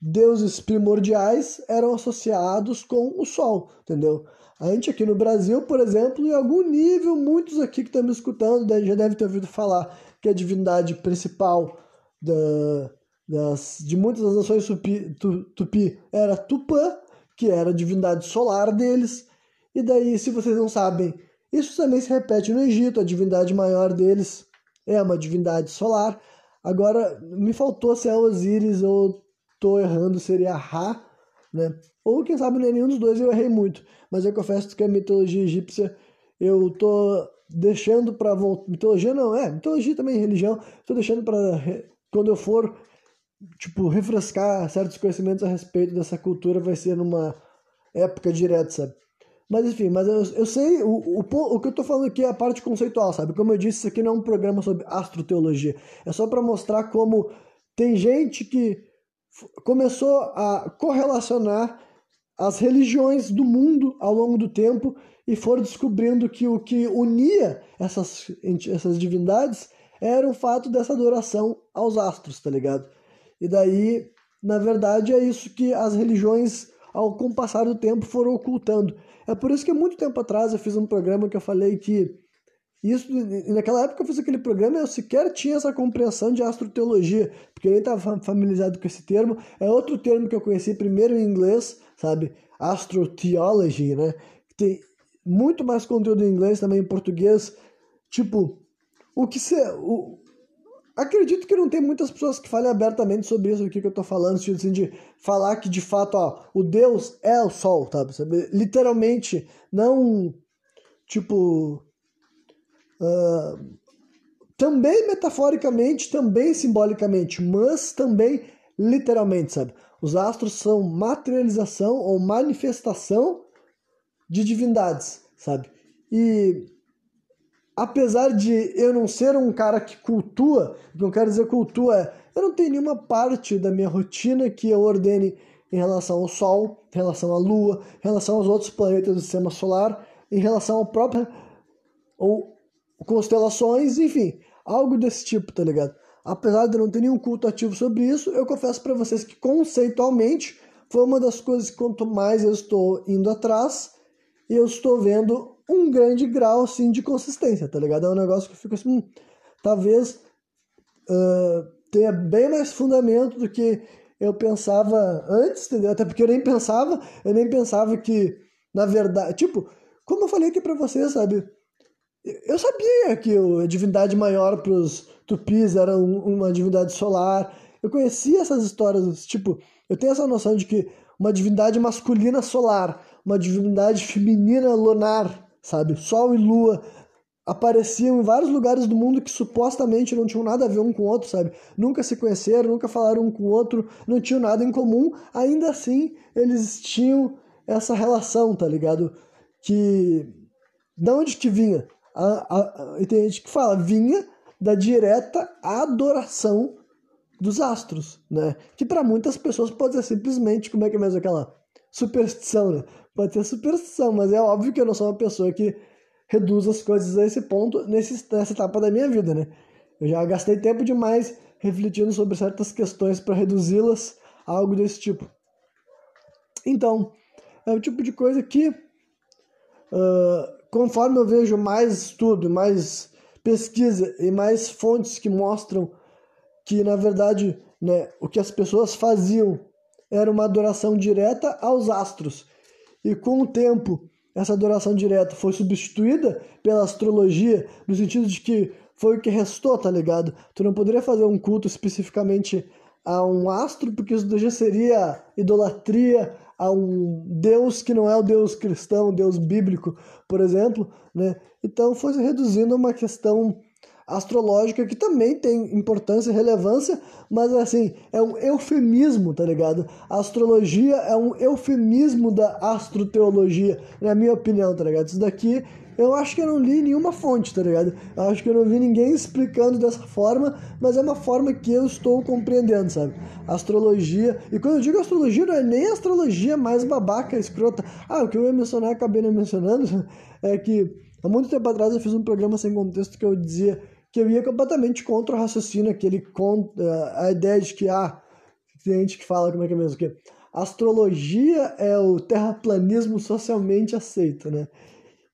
deuses primordiais eram associados com o Sol, entendeu? A gente aqui no Brasil, por exemplo, em algum nível, muitos aqui que estão me escutando já devem ter ouvido falar que a divindade principal da, das, de muitas das nações tupi, tu, tupi era Tupã, que era a divindade solar deles. E daí, se vocês não sabem, isso também se repete no Egito, a divindade maior deles é uma divindade solar. Agora, me faltou se é Osíris ou tô errando, seria Ra, né? Ou quem sabe é nenhum dos dois, eu errei muito. Mas eu confesso que a mitologia egípcia eu tô deixando para voltar. Mitologia não, é, mitologia também, religião. Tô deixando para quando eu for, tipo, refrescar certos conhecimentos a respeito dessa cultura, vai ser numa época direta, sabe? Mas enfim, mas eu, eu sei, o, o, o que eu tô falando aqui é a parte conceitual, sabe? Como eu disse, isso aqui não é um programa sobre astroteologia. É só para mostrar como tem gente que começou a correlacionar as religiões do mundo ao longo do tempo e foram descobrindo que o que unia essas, essas divindades era o fato dessa adoração aos astros, tá ligado? E daí, na verdade, é isso que as religiões, ao com o passar do tempo, foram ocultando. É por isso que muito tempo atrás eu fiz um programa que eu falei que Isso, naquela época eu fiz aquele programa eu sequer tinha essa compreensão de astroteologia, porque eu nem estava familiarizado com esse termo. É outro termo que eu conheci primeiro em inglês, sabe? Astrotheology, né? Tem muito mais conteúdo em inglês também em português. Tipo, o que se. O, acredito que não tem muitas pessoas que falem abertamente sobre isso aqui que eu tô falando, assim, de falar que de fato, ó, o Deus é o sol, sabe? Literalmente, não tipo Uh, também metaforicamente, também simbolicamente, mas também literalmente, sabe? Os astros são materialização ou manifestação de divindades, sabe? E apesar de eu não ser um cara que cultua, não quero dizer cultua, é, eu não tenho nenhuma parte da minha rotina que eu ordene em relação ao Sol, em relação à Lua, em relação aos outros planetas do sistema solar, em relação ao próprio ou constelações, enfim, algo desse tipo, tá ligado? Apesar de não ter nenhum culto ativo sobre isso, eu confesso para vocês que conceitualmente foi uma das coisas que quanto mais eu estou indo atrás, eu estou vendo um grande grau assim de consistência, tá ligado? É um negócio que fica assim, hum, talvez uh, tenha bem mais fundamento do que eu pensava antes, entendeu? Até porque eu nem pensava, eu nem pensava que, na verdade, tipo, como eu falei aqui pra vocês, sabe? Eu sabia que a divindade maior para os tupis era uma divindade solar. Eu conhecia essas histórias, tipo, eu tenho essa noção de que uma divindade masculina solar, uma divindade feminina lunar, sabe? Sol e lua apareciam em vários lugares do mundo que supostamente não tinham nada a ver um com o outro, sabe? Nunca se conheceram, nunca falaram um com o outro, não tinham nada em comum. Ainda assim, eles tinham essa relação, tá ligado? Que. De onde que vinha? A, a, e tem gente que fala, vinha da direta adoração dos astros, né? Que para muitas pessoas pode ser simplesmente, como é que é mesmo aquela superstição, né? Pode ser superstição, mas é óbvio que eu não sou uma pessoa que reduz as coisas a esse ponto nesse, nessa etapa da minha vida, né? Eu já gastei tempo demais refletindo sobre certas questões para reduzi-las a algo desse tipo. Então, é o tipo de coisa que uh, conforme eu vejo mais estudo, mais pesquisa e mais fontes que mostram que, na verdade, né, o que as pessoas faziam era uma adoração direta aos astros. E com o tempo, essa adoração direta foi substituída pela astrologia, no sentido de que foi o que restou, tá ligado? Tu não poderia fazer um culto especificamente a um astro, porque isso já seria idolatria a um Deus que não é o Deus cristão, o Deus bíblico, por exemplo, né? Então foi reduzindo a uma questão astrológica que também tem importância e relevância, mas assim, é um eufemismo, tá ligado? A astrologia é um eufemismo da astroteologia, na minha opinião, tá ligado? Isso daqui eu acho que eu não li nenhuma fonte, tá ligado? Eu acho que eu não vi ninguém explicando dessa forma, mas é uma forma que eu estou compreendendo, sabe? Astrologia, e quando eu digo astrologia, não é nem astrologia mais babaca, escrota. Ah, o que eu ia mencionar, acabei não mencionando, [LAUGHS] é que há muito tempo atrás eu fiz um programa sem contexto que eu dizia que eu ia completamente contra o raciocínio, aquele contra, a ideia de que, ah, tem gente que fala como é que é mesmo, que astrologia é o terraplanismo socialmente aceito, né?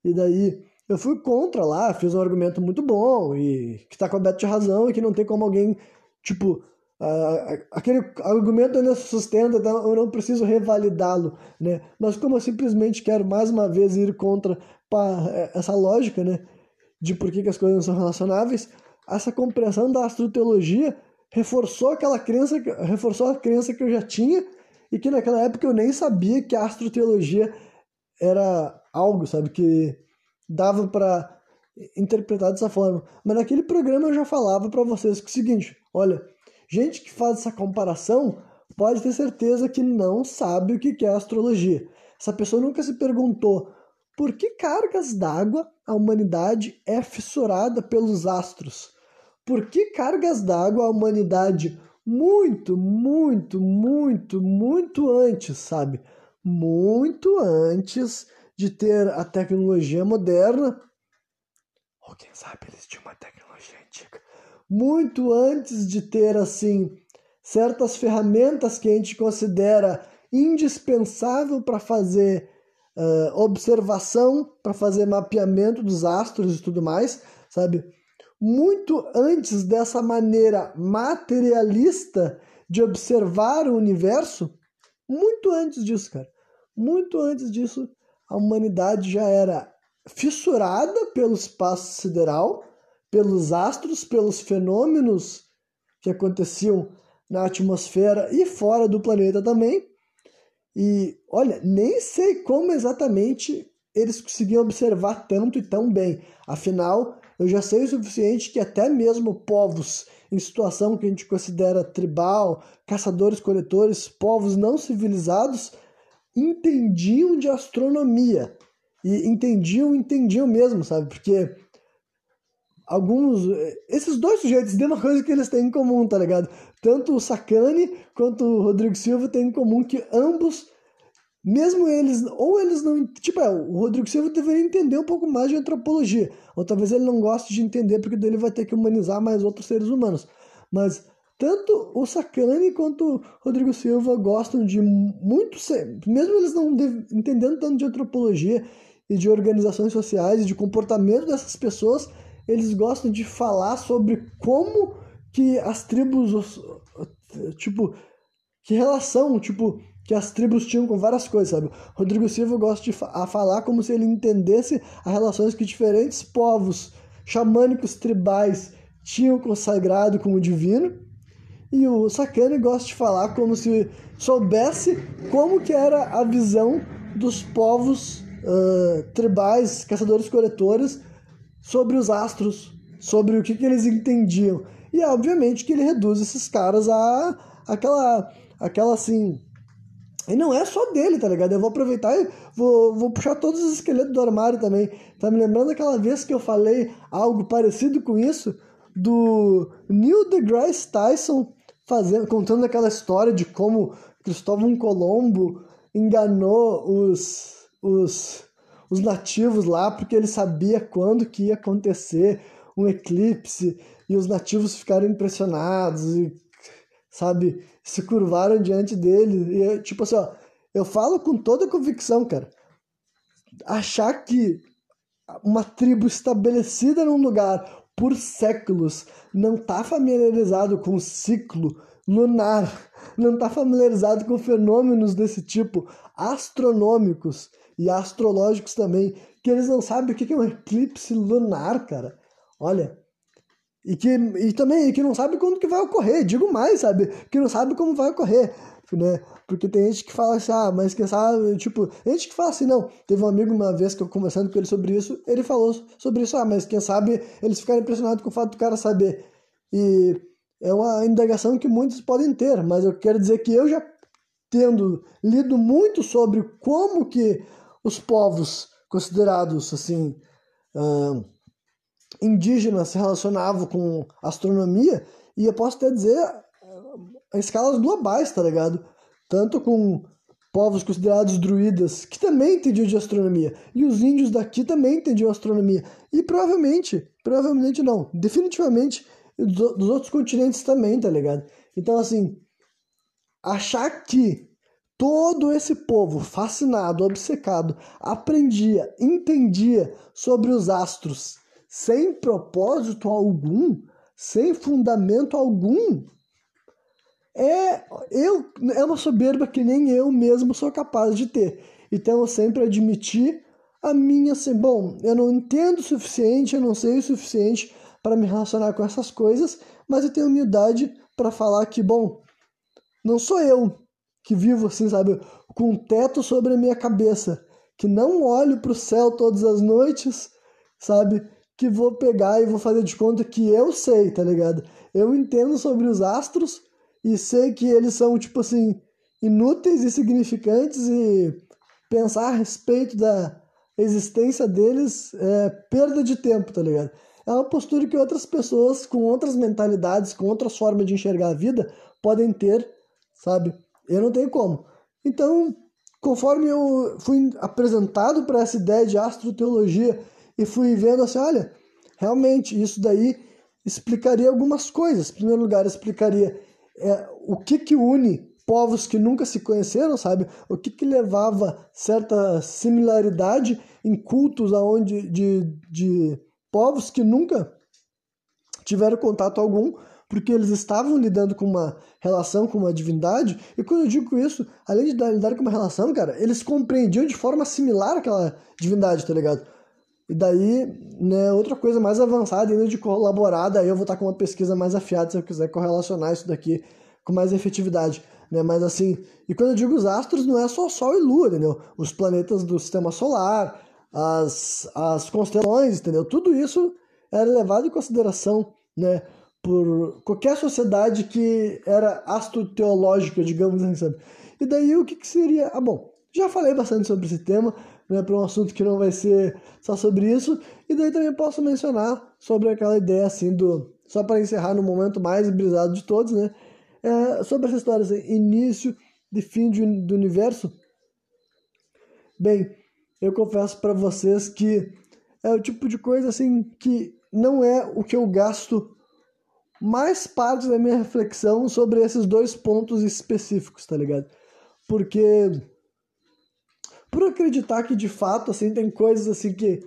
E daí eu fui contra lá, fiz um argumento muito bom e que está coberto de razão e que não tem como alguém, tipo, uh, aquele argumento ainda se sustenta, então eu não preciso revalidá-lo, né? Mas como eu simplesmente quero mais uma vez ir contra é, essa lógica, né, de por que, que as coisas não são relacionáveis, essa compreensão da astroteologia reforçou aquela crença, reforçou a crença que eu já tinha e que naquela época eu nem sabia que a astroteologia era algo, sabe, que dava para interpretar dessa forma. Mas naquele programa eu já falava para vocês que é o seguinte, olha, gente que faz essa comparação pode ter certeza que não sabe o que é astrologia. Essa pessoa nunca se perguntou por que cargas d'água a humanidade é fissurada pelos astros? Por que cargas d'água a humanidade muito, muito, muito, muito antes, sabe? Muito antes de ter a tecnologia moderna, ou quem sabe eles tinham uma tecnologia antiga, muito antes de ter assim certas ferramentas que a gente considera indispensável para fazer uh, observação para fazer mapeamento dos astros e tudo mais, sabe? Muito antes dessa maneira materialista de observar o universo, muito antes disso, cara, muito antes disso, a humanidade já era fissurada pelo espaço sideral, pelos astros, pelos fenômenos que aconteciam na atmosfera e fora do planeta também. E olha, nem sei como exatamente eles conseguiam observar tanto e tão bem. Afinal, eu já sei o suficiente que até mesmo povos em situação que a gente considera tribal, caçadores-coletores, povos não civilizados, entendiam de astronomia. E entendiam, entendiam mesmo, sabe? Porque alguns. Esses dois sujeitos têm uma coisa que eles têm em comum, tá ligado? Tanto o Sacani quanto o Rodrigo Silva têm em comum que ambos, mesmo eles, ou eles não. Tipo, é, o Rodrigo Silva deveria entender um pouco mais de antropologia, ou talvez ele não goste de entender, porque dele vai ter que humanizar mais outros seres humanos. Mas tanto o Sacani quanto o Rodrigo Silva gostam de muito, mesmo eles não entendendo tanto de antropologia e de organizações sociais e de comportamento dessas pessoas, eles gostam de falar sobre como que as tribos, tipo, que relação, tipo, que as tribos tinham com várias coisas, sabe? Rodrigo Silva gosta de fa a falar como se ele entendesse as relações que diferentes povos xamânicos tribais tinham com o sagrado, com o divino. E o Sakane gosta de falar como se soubesse como que era a visão dos povos uh, tribais, caçadores-coletores, sobre os astros, sobre o que, que eles entendiam. E obviamente que ele reduz esses caras a aquela, aquela assim. E não é só dele, tá ligado? Eu vou aproveitar e vou, vou puxar todos os esqueletos do armário também. Tá me lembrando aquela vez que eu falei algo parecido com isso? Do Neil deGrasse Tyson fazendo, contando aquela história de como Cristóvão Colombo enganou os, os os nativos lá porque ele sabia quando que ia acontecer um eclipse e os nativos ficaram impressionados e sabe se curvaram diante dele. E tipo assim ó, eu falo com toda convicção cara. Achar que uma tribo estabelecida num lugar por séculos não tá familiarizado com o ciclo lunar não está familiarizado com fenômenos desse tipo astronômicos e astrológicos também, que eles não sabem o que é um eclipse lunar, cara. Olha, e que e também que não sabe quando que vai ocorrer, digo mais, sabe? Que não sabe como vai ocorrer, né? Porque tem gente que fala assim, ah, mas quem sabe, tipo, gente que fala assim, não. Teve um amigo uma vez que eu conversando com ele sobre isso, ele falou sobre isso, ah, mas quem sabe eles ficaram impressionados com o fato do cara saber. E é uma indagação que muitos podem ter, mas eu quero dizer que eu já tendo lido muito sobre como que os povos considerados assim uh, indígenas se relacionavam com astronomia e eu posso até dizer escalas globais, tá ligado? Tanto com povos considerados druidas, que também entendiam de astronomia, e os índios daqui também entendiam astronomia, e provavelmente, provavelmente não, definitivamente dos outros continentes também, tá ligado? Então, assim, achar que todo esse povo fascinado, obcecado, aprendia, entendia sobre os astros sem propósito algum, sem fundamento algum, é, eu, é uma soberba que nem eu mesmo sou capaz de ter. Então eu sempre admiti a minha assim, bom, eu não entendo o suficiente, eu não sei o suficiente para me relacionar com essas coisas, mas eu tenho humildade para falar que, bom, não sou eu que vivo assim, sabe, com um teto sobre a minha cabeça, que não olho para o céu todas as noites, sabe, que vou pegar e vou fazer de conta que eu sei, tá ligado? Eu entendo sobre os astros e sei que eles são, tipo assim, inúteis e significantes e pensar a respeito da existência deles é perda de tempo, tá ligado? é uma postura que outras pessoas com outras mentalidades, com outras formas de enxergar a vida podem ter, sabe? Eu não tenho como. Então, conforme eu fui apresentado para essa ideia de astroteologia e fui vendo assim, olha, realmente isso daí explicaria algumas coisas. Em primeiro lugar, explicaria é, o que que une povos que nunca se conheceram, sabe? O que, que levava certa similaridade em cultos aonde de, de povos que nunca tiveram contato algum, porque eles estavam lidando com uma relação com uma divindade, e quando eu digo isso, além de lidar com uma relação, cara, eles compreendiam de forma similar aquela divindade, tá ligado? E daí, né, outra coisa mais avançada, ainda de colaborada, aí eu vou estar com uma pesquisa mais afiada se eu quiser correlacionar isso daqui com mais efetividade, né? Mas assim, e quando eu digo os astros, não é só Sol e Lua, entendeu? Os planetas do sistema solar, as, as constelações, entendeu? Tudo isso era levado em consideração, né? Por qualquer sociedade que era astroteológica, digamos assim, sabe? E daí o que, que seria? Ah, bom, já falei bastante sobre esse tema, né, para um assunto que não vai ser só sobre isso. E daí também posso mencionar sobre aquela ideia assim do. Só para encerrar no momento mais brisado de todos, né? É, sobre essa história, assim, início e fim de, do universo. Bem, eu confesso para vocês que é o tipo de coisa assim que não é o que eu gasto mais parte da minha reflexão sobre esses dois pontos específicos, tá ligado? Porque por acreditar que de fato assim tem coisas assim que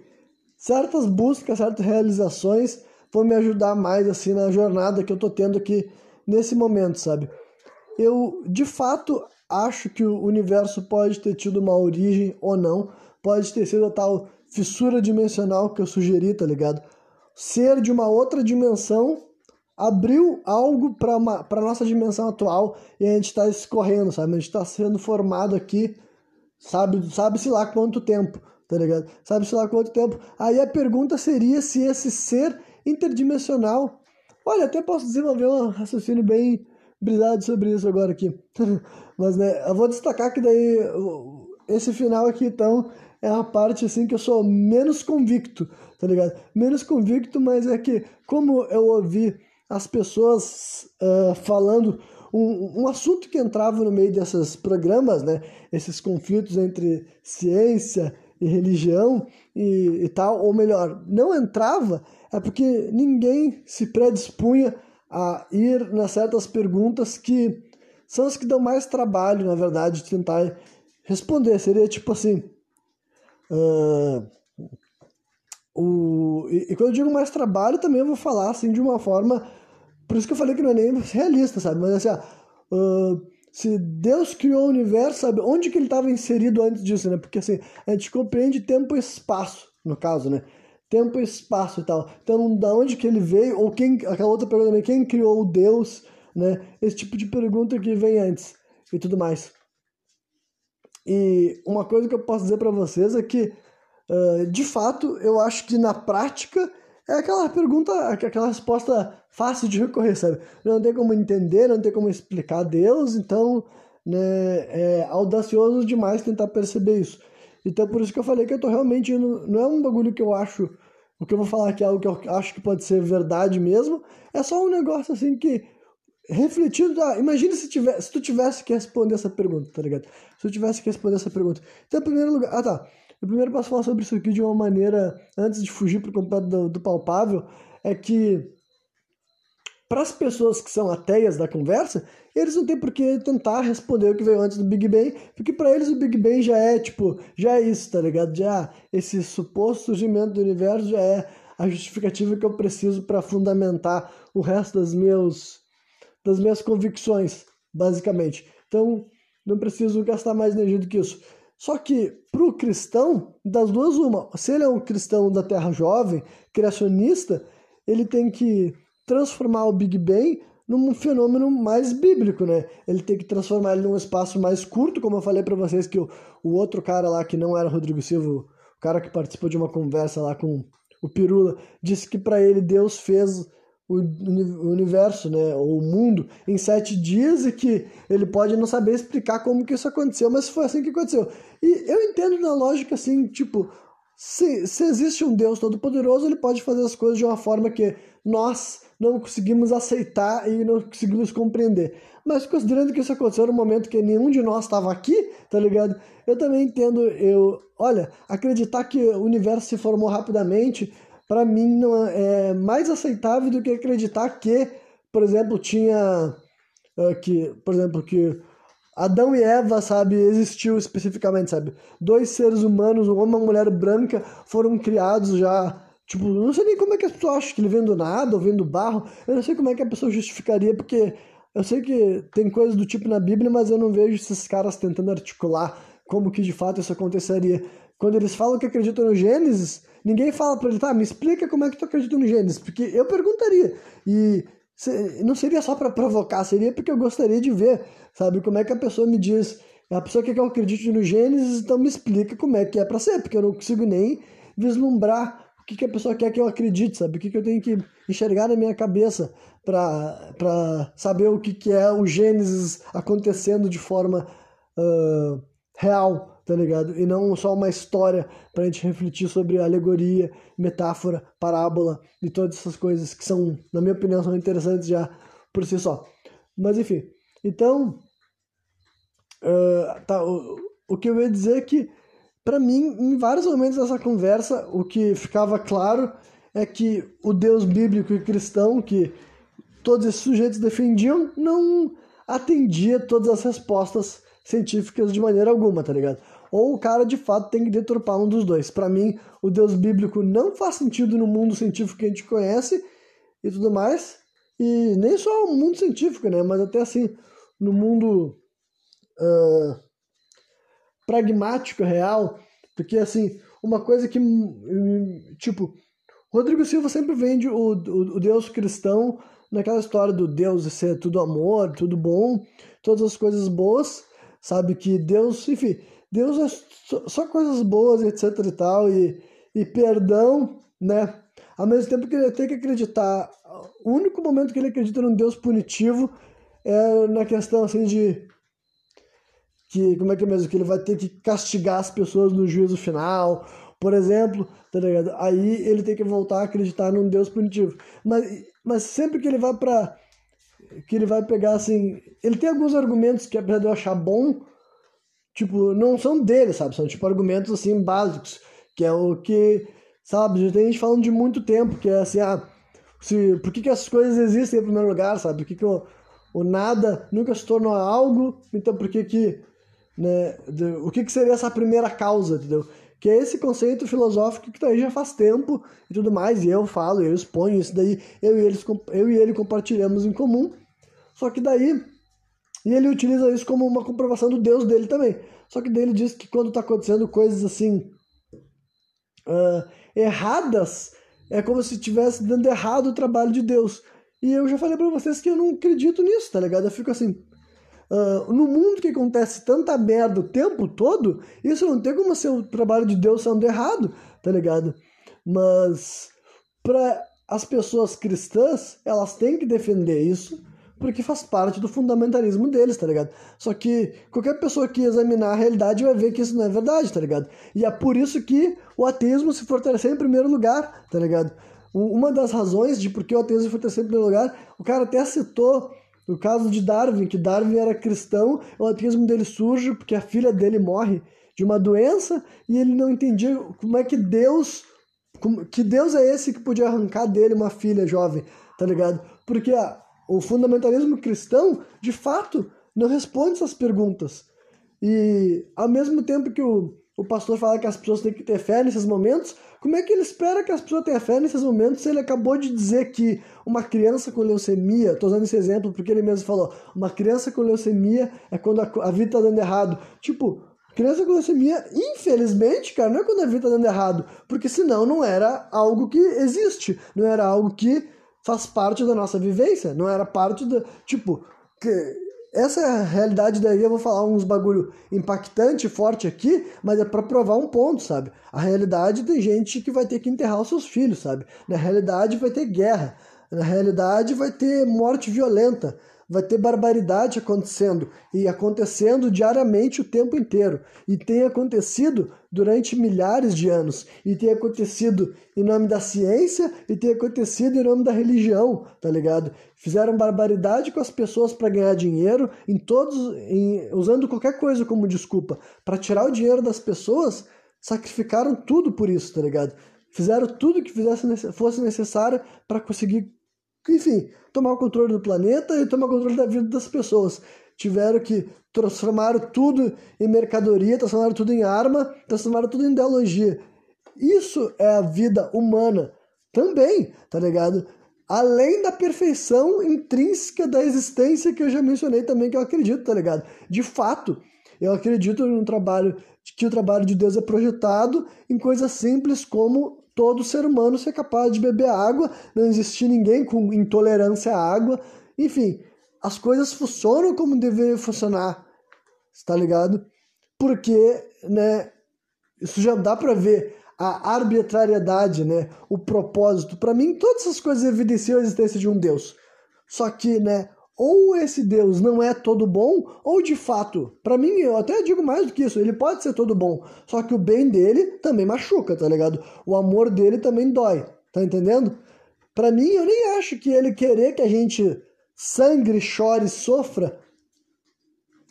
certas buscas, certas realizações vão me ajudar mais assim na jornada que eu tô tendo aqui nesse momento, sabe? Eu de fato acho que o universo pode ter tido uma origem ou não, pode ter sido a tal fissura dimensional que eu sugeri, tá ligado? Ser de uma outra dimensão abriu algo para nossa dimensão atual e a gente está escorrendo, sabe? A gente está sendo formado aqui Sabe, sabe-se lá quanto tempo, tá ligado? Sabe-se lá quanto tempo. Aí a pergunta seria se esse ser interdimensional. Olha, até posso desenvolver um raciocínio bem brisado sobre isso agora aqui. [LAUGHS] Mas, né, eu vou destacar que daí esse final aqui, então, é a parte assim que eu sou menos convicto, tá ligado? Menos convicto, mas é que como eu ouvi as pessoas uh, falando um, um assunto que entrava no meio desses programas, né? Esses conflitos entre ciência e religião e, e tal, ou melhor, não entrava, é porque ninguém se predispunha a ir nas certas perguntas que são as que dão mais trabalho, na verdade, de tentar responder. Seria tipo assim. Uh, o, e, e, quando eu digo mais trabalho, também eu vou falar assim de uma forma por isso que eu falei que não é nem realista, sabe? Mas assim, uh, se Deus criou o universo, sabe? Onde que ele estava inserido antes disso, né? Porque assim, a gente compreende tempo e espaço, no caso, né? Tempo e espaço e tal. Então, da onde que ele veio, ou quem, aquela outra pergunta também, quem criou o Deus, né? Esse tipo de pergunta que vem antes e tudo mais. E uma coisa que eu posso dizer para vocês é que, uh, de fato, eu acho que na prática é aquela pergunta, aquela resposta fácil de recorrer, sabe? Não tem como entender, não tem como explicar Deus, então né, é audacioso demais tentar perceber isso. Então por isso que eu falei que eu tô realmente indo, não é um bagulho que eu acho, o que eu vou falar aqui é algo que eu acho que pode ser verdade mesmo, é só um negócio assim que refletido, ah, imagina se, tiver, se tu tivesse que responder essa pergunta, tá ligado? Se tu tivesse que responder essa pergunta. Então, em primeiro lugar, ah tá, eu primeiro posso falar sobre isso aqui de uma maneira, antes de fugir por completo do, do palpável, é que para as pessoas que são ateias da conversa, eles não têm por que tentar responder o que veio antes do Big Bang, porque para eles o Big Bang já é, tipo, já é isso, tá ligado? Já esse suposto surgimento do universo já é a justificativa que eu preciso para fundamentar o resto das meus das minhas convicções, basicamente. Então, não preciso gastar mais energia do que isso. Só que para o cristão, das duas, uma. Se ele é um cristão da Terra Jovem, criacionista, ele tem que transformar o Big Bang num fenômeno mais bíblico, né? Ele tem que transformar ele num espaço mais curto, como eu falei para vocês que o, o outro cara lá que não era Rodrigo Silva, o cara que participou de uma conversa lá com o Pirula, disse que para ele Deus fez o universo, né, ou o mundo, em sete dias e que ele pode não saber explicar como que isso aconteceu, mas foi assim que aconteceu. E eu entendo na lógica assim, tipo, se, se existe um Deus todo-poderoso, ele pode fazer as coisas de uma forma que nós não conseguimos aceitar e não conseguimos compreender. Mas considerando que isso aconteceu no momento que nenhum de nós estava aqui, tá ligado? Eu também entendo, eu, olha, acreditar que o universo se formou rapidamente para mim não é, é mais aceitável do que acreditar que, por exemplo, tinha uh, que, por exemplo, que Adão e Eva, sabe, existiu especificamente, sabe? Dois seres humanos, um homem e uma mulher branca, foram criados já. Tipo, não sei nem como é que as pessoas acham que ele vem do nada ou vem do barro. Eu não sei como é que a pessoa justificaria, porque eu sei que tem coisas do tipo na Bíblia, mas eu não vejo esses caras tentando articular como que de fato isso aconteceria. Quando eles falam que acreditam no Gênesis, ninguém fala para ele, tá, me explica como é que tu acredita no Gênesis, porque eu perguntaria. E não seria só para provocar, seria porque eu gostaria de ver, sabe, como é que a pessoa me diz, a pessoa quer que eu acredite no Gênesis, então me explica como é que é para ser, porque eu não consigo nem vislumbrar o que, que a pessoa quer que eu acredite, sabe, o que, que eu tenho que enxergar na minha cabeça para saber o que, que é o Gênesis acontecendo de forma uh, real, tá ligado? E não só uma história para a gente refletir sobre alegoria, metáfora, parábola e todas essas coisas que são, na minha opinião, são interessantes já por si só. Mas enfim, então, uh, tá, o, o que eu ia dizer é que, para mim, em vários momentos dessa conversa, o que ficava claro é que o Deus bíblico e cristão que todos esses sujeitos defendiam não atendia todas as respostas científicas de maneira alguma, tá ligado? Ou o cara de fato tem que deturpar um dos dois. Para mim, o Deus bíblico não faz sentido no mundo científico que a gente conhece e tudo mais. E nem só o mundo científico, né? Mas até assim, no mundo uh, pragmático, real. Porque assim, uma coisa que, tipo, Rodrigo Silva sempre vende o, o, o Deus cristão naquela história do Deus ser tudo amor, tudo bom, todas as coisas boas, sabe? Que Deus, enfim, Deus é só coisas boas, etc e tal, e, e perdão, né? Ao mesmo tempo que ele tem que acreditar, o único momento que ele acredita num Deus punitivo é na questão assim de que como é que é mesmo que ele vai ter que castigar as pessoas no juízo final, por exemplo, tá ligado? Aí ele tem que voltar a acreditar num Deus punitivo. Mas mas sempre que ele vai para que ele vai pegar assim, ele tem alguns argumentos que apesar de eu achar bom, tipo, não são dele, sabe? São tipo argumentos assim básicos, que é o que, sabe, já tem gente falando de muito tempo, que é assim, ah, se, por que, que as coisas existem em primeiro lugar, sabe? Por que, que o, o nada nunca se tornou algo, então por que que, né, o que que seria essa primeira causa, entendeu? Que é esse conceito filosófico que tá aí já faz tempo e tudo mais, e eu falo, eu exponho isso daí, eu e, eles, eu e ele compartilhamos em comum, só que daí e ele utiliza isso como uma comprovação do Deus dele também. Só que daí ele diz que quando está acontecendo coisas assim uh, erradas, é como se estivesse dando errado o trabalho de Deus. E eu já falei para vocês que eu não acredito nisso, tá ligado? Eu fico assim. Uh, no mundo que acontece tanta merda o tempo todo, isso não tem como ser o trabalho de Deus sendo errado, tá ligado? Mas para as pessoas cristãs, elas têm que defender isso porque faz parte do fundamentalismo deles, tá ligado? Só que qualquer pessoa que examinar a realidade vai ver que isso não é verdade, tá ligado? E é por isso que o ateísmo se fortaleceu em primeiro lugar, tá ligado? Uma das razões de por que o ateísmo se fortaleceu em primeiro lugar, o cara até citou o caso de Darwin, que Darwin era cristão, o ateísmo dele surge porque a filha dele morre de uma doença e ele não entendia como é que Deus que Deus é esse que podia arrancar dele uma filha jovem, tá ligado? Porque a, o fundamentalismo cristão, de fato, não responde essas perguntas. E ao mesmo tempo que o, o pastor fala que as pessoas têm que ter fé nesses momentos, como é que ele espera que as pessoas tenham fé nesses momentos se ele acabou de dizer que uma criança com leucemia, estou usando esse exemplo porque ele mesmo falou, uma criança com leucemia é quando a, a vida está dando errado. Tipo, criança com leucemia, infelizmente, cara, não é quando a vida está dando errado, porque senão não era algo que existe, não era algo que faz parte da nossa vivência, não era parte da. Tipo, que essa é a realidade daí, eu vou falar uns bagulho impactante, forte aqui, mas é para provar um ponto, sabe? A realidade tem gente que vai ter que enterrar os seus filhos, sabe? Na realidade vai ter guerra, na realidade vai ter morte violenta, vai ter barbaridade acontecendo e acontecendo diariamente o tempo inteiro. E tem acontecido durante milhares de anos. E tem acontecido em nome da ciência e tem acontecido em nome da religião, tá ligado? Fizeram barbaridade com as pessoas para ganhar dinheiro, em todos, em, usando qualquer coisa como desculpa. Para tirar o dinheiro das pessoas, sacrificaram tudo por isso, tá ligado? Fizeram tudo que fizesse, fosse necessário para conseguir enfim, tomar o controle do planeta e tomar o controle da vida das pessoas. tiveram que transformar tudo em mercadoria, transformar tudo em arma, transformar tudo em ideologia. Isso é a vida humana também, tá ligado? Além da perfeição intrínseca da existência que eu já mencionei também, que eu acredito, tá ligado? De fato, eu acredito no trabalho, que o trabalho de Deus é projetado em coisas simples como todo ser humano ser capaz de beber água, não existir ninguém com intolerância à água, enfim, as coisas funcionam como deveriam funcionar, está ligado? Porque, né, isso já dá para ver a arbitrariedade, né, o propósito. Para mim, todas essas coisas evidenciam a existência de um Deus. Só que, né, ou esse Deus não é todo bom, ou de fato, para mim, eu até digo mais do que isso, ele pode ser todo bom, só que o bem dele também machuca, tá ligado? O amor dele também dói, tá entendendo? Para mim, eu nem acho que ele querer que a gente sangre, chore, sofra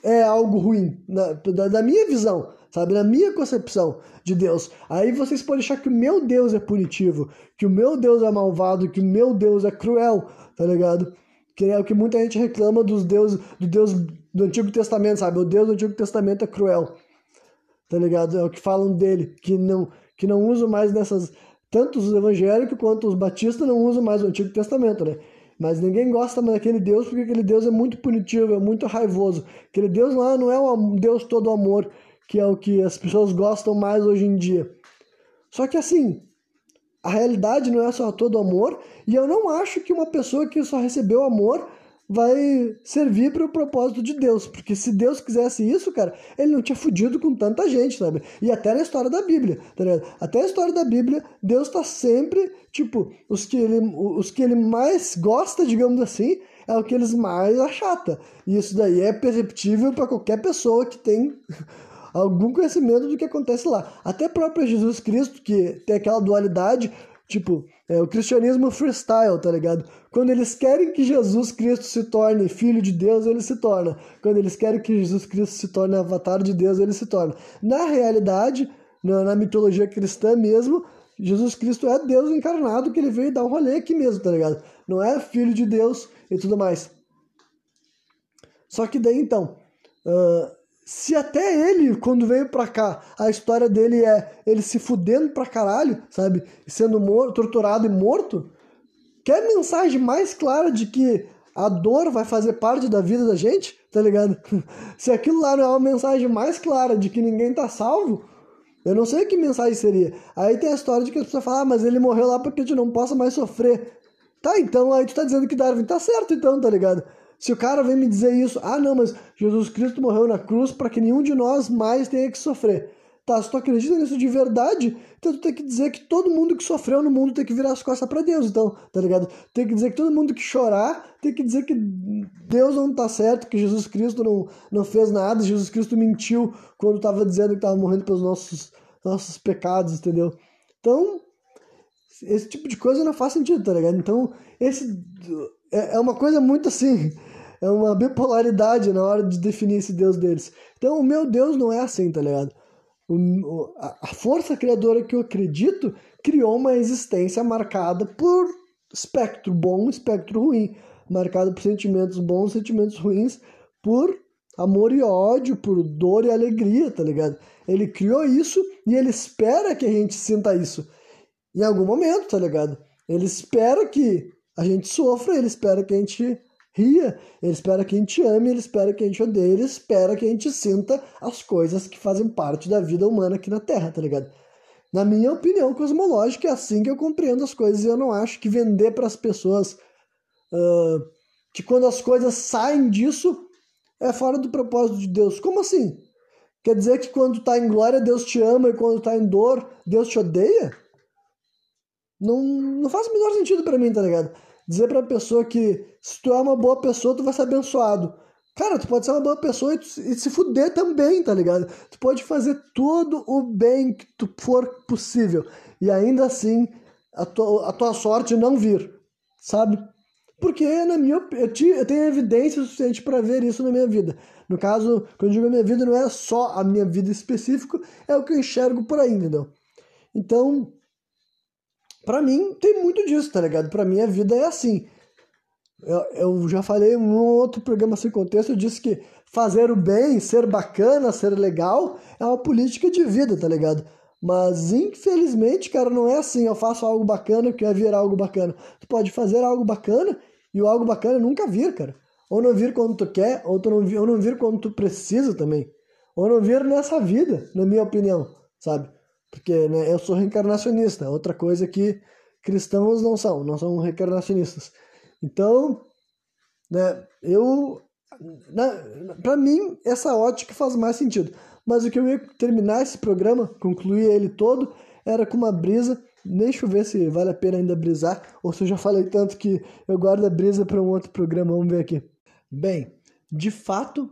é algo ruim, na, da, da minha visão, sabe? Na minha concepção de Deus. Aí vocês podem achar que o meu Deus é punitivo, que o meu Deus é malvado, que o meu Deus é cruel, tá ligado? Que é o que muita gente reclama dos deuses, do Deus do Antigo Testamento, sabe? O Deus do Antigo Testamento é cruel, tá ligado? É o que falam dele, que não, que não usam mais nessas. Tanto os evangélicos quanto os batistas não usam mais o Antigo Testamento, né? Mas ninguém gosta mais daquele Deus porque aquele Deus é muito punitivo, é muito raivoso. Aquele Deus lá não é um Deus todo amor, que é o que as pessoas gostam mais hoje em dia. Só que assim, a realidade não é só todo amor, e eu não acho que uma pessoa que só recebeu amor vai servir para o propósito de Deus, porque se Deus quisesse isso, cara, ele não tinha fudido com tanta gente, sabe? E até na história da Bíblia, tá ligado? Até a história da Bíblia, Deus tá sempre, tipo, os que ele, os que ele mais gosta, digamos assim, é o que eles mais achata. E isso daí é perceptível para qualquer pessoa que tem algum conhecimento do que acontece lá. Até próprio Jesus Cristo, que tem aquela dualidade, tipo, é, o cristianismo freestyle, tá ligado? Quando eles querem que Jesus Cristo se torne filho de Deus, ele se torna. Quando eles querem que Jesus Cristo se torne avatar de Deus, ele se torna. Na realidade, na, na mitologia cristã mesmo, Jesus Cristo é Deus encarnado que ele veio dar um rolê aqui mesmo, tá ligado? Não é filho de Deus e tudo mais. Só que daí então, uh, se até ele, quando veio pra cá, a história dele é ele se fudendo pra caralho, sabe? Sendo morto, torturado e morto, quer mensagem mais clara de que a dor vai fazer parte da vida da gente, tá ligado? [LAUGHS] Se aquilo lá não é uma mensagem mais clara de que ninguém tá salvo, eu não sei que mensagem seria. Aí tem a história de que as pessoas falam, ah, mas ele morreu lá porque a gente não possa mais sofrer. Tá, então aí tu tá dizendo que Darwin tá certo, então, tá ligado? Se o cara vem me dizer isso, ah não, mas Jesus Cristo morreu na cruz para que nenhum de nós mais tenha que sofrer. Tá, se tu acredita nisso de verdade, então tu tem que dizer que todo mundo que sofreu no mundo tem que virar as costas para Deus, então, tá ligado? Tem que dizer que todo mundo que chorar tem que dizer que Deus não tá certo, que Jesus Cristo não, não fez nada, Jesus Cristo mentiu quando tava dizendo que tava morrendo pelos nossos, nossos pecados, entendeu? Então, esse tipo de coisa não faz sentido, tá ligado? Então, esse é, é uma coisa muito assim é uma bipolaridade na hora de definir esse Deus deles. Então, o meu Deus não é assim, tá ligado? O, a força criadora que eu acredito criou uma existência marcada por espectro bom, espectro ruim, marcada por sentimentos bons, sentimentos ruins, por amor e ódio, por dor e alegria, tá ligado? Ele criou isso e ele espera que a gente sinta isso em algum momento, tá ligado? Ele espera que a gente sofra, ele espera que a gente ria, ele espera que a gente ame, ele espera que a gente odeie, ele espera que a gente sinta as coisas que fazem parte da vida humana aqui na Terra, tá ligado? Na minha opinião cosmológica, é assim que eu compreendo as coisas e eu não acho que vender para as pessoas uh, que quando as coisas saem disso é fora do propósito de Deus. Como assim? Quer dizer que quando tá em glória Deus te ama e quando tá em dor Deus te odeia? Não, não faz o menor sentido para mim, tá ligado? Dizer para a pessoa que se tu é uma boa pessoa, tu vai ser abençoado. Cara, tu pode ser uma boa pessoa e, se fuder também, tá ligado? Tu pode fazer todo o bem que tu for possível e ainda assim a tua, a tua sorte não vir, sabe? Porque na minha eu, eu tenho evidência suficiente para ver isso na minha vida. No caso, quando eu digo a minha vida, não é só a minha vida específica, é o que eu enxergo por aí, entendeu? Então, para mim, tem muito disso, tá ligado? Para mim, a vida é assim. Eu, eu já falei em um outro programa sem contexto, eu disse que fazer o bem, ser bacana, ser legal, é uma política de vida, tá ligado? Mas infelizmente, cara, não é assim. Eu faço algo bacana que vai virar algo bacana. Tu pode fazer algo bacana e o algo bacana nunca vir, cara. Ou não vir quando tu quer, ou, tu não, vir, ou não vir quando tu precisa também. Ou não vir nessa vida, na minha opinião, sabe? Porque né, eu sou reencarnacionista, outra coisa que cristãos não são, não são reencarnacionistas. Então, né, eu. Para mim, essa ótica faz mais sentido. Mas o que eu ia terminar esse programa, concluir ele todo, era com uma brisa. Deixa eu ver se vale a pena ainda brisar, ou se eu já falei tanto que eu guardo a brisa para um outro programa. Vamos ver aqui. Bem, de fato,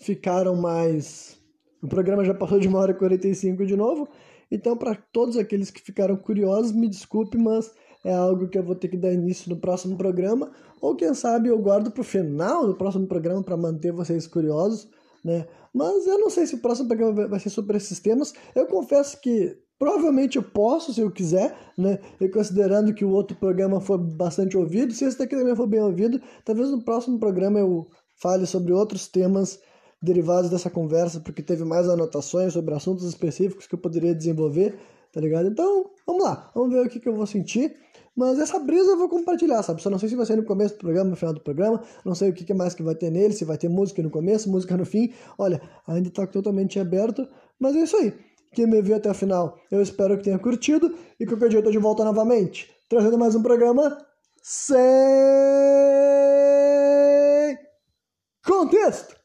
ficaram mais. O programa já passou de uma hora e 45 de novo. Então, para todos aqueles que ficaram curiosos, me desculpe, mas é algo que eu vou ter que dar início no próximo programa. Ou quem sabe eu guardo para o final do próximo programa para manter vocês curiosos, né? Mas eu não sei se o próximo programa vai ser sobre esses temas. Eu confesso que provavelmente eu posso, se eu quiser, né? E considerando que o outro programa foi bastante ouvido, se esse daqui também for bem ouvido, talvez no próximo programa eu fale sobre outros temas derivados dessa conversa, porque teve mais anotações sobre assuntos específicos que eu poderia desenvolver, tá ligado? Então, vamos lá, vamos ver o que, que eu vou sentir. Mas essa brisa eu vou compartilhar, sabe? Só não sei se vai ser no começo do programa, no final do programa. Não sei o que mais que vai ter nele, se vai ter música no começo, música no fim. Olha, ainda tá totalmente aberto. Mas é isso aí. Quem me viu até o final, eu espero que tenha curtido. E qualquer dia eu tô de volta novamente, trazendo mais um programa sem contexto.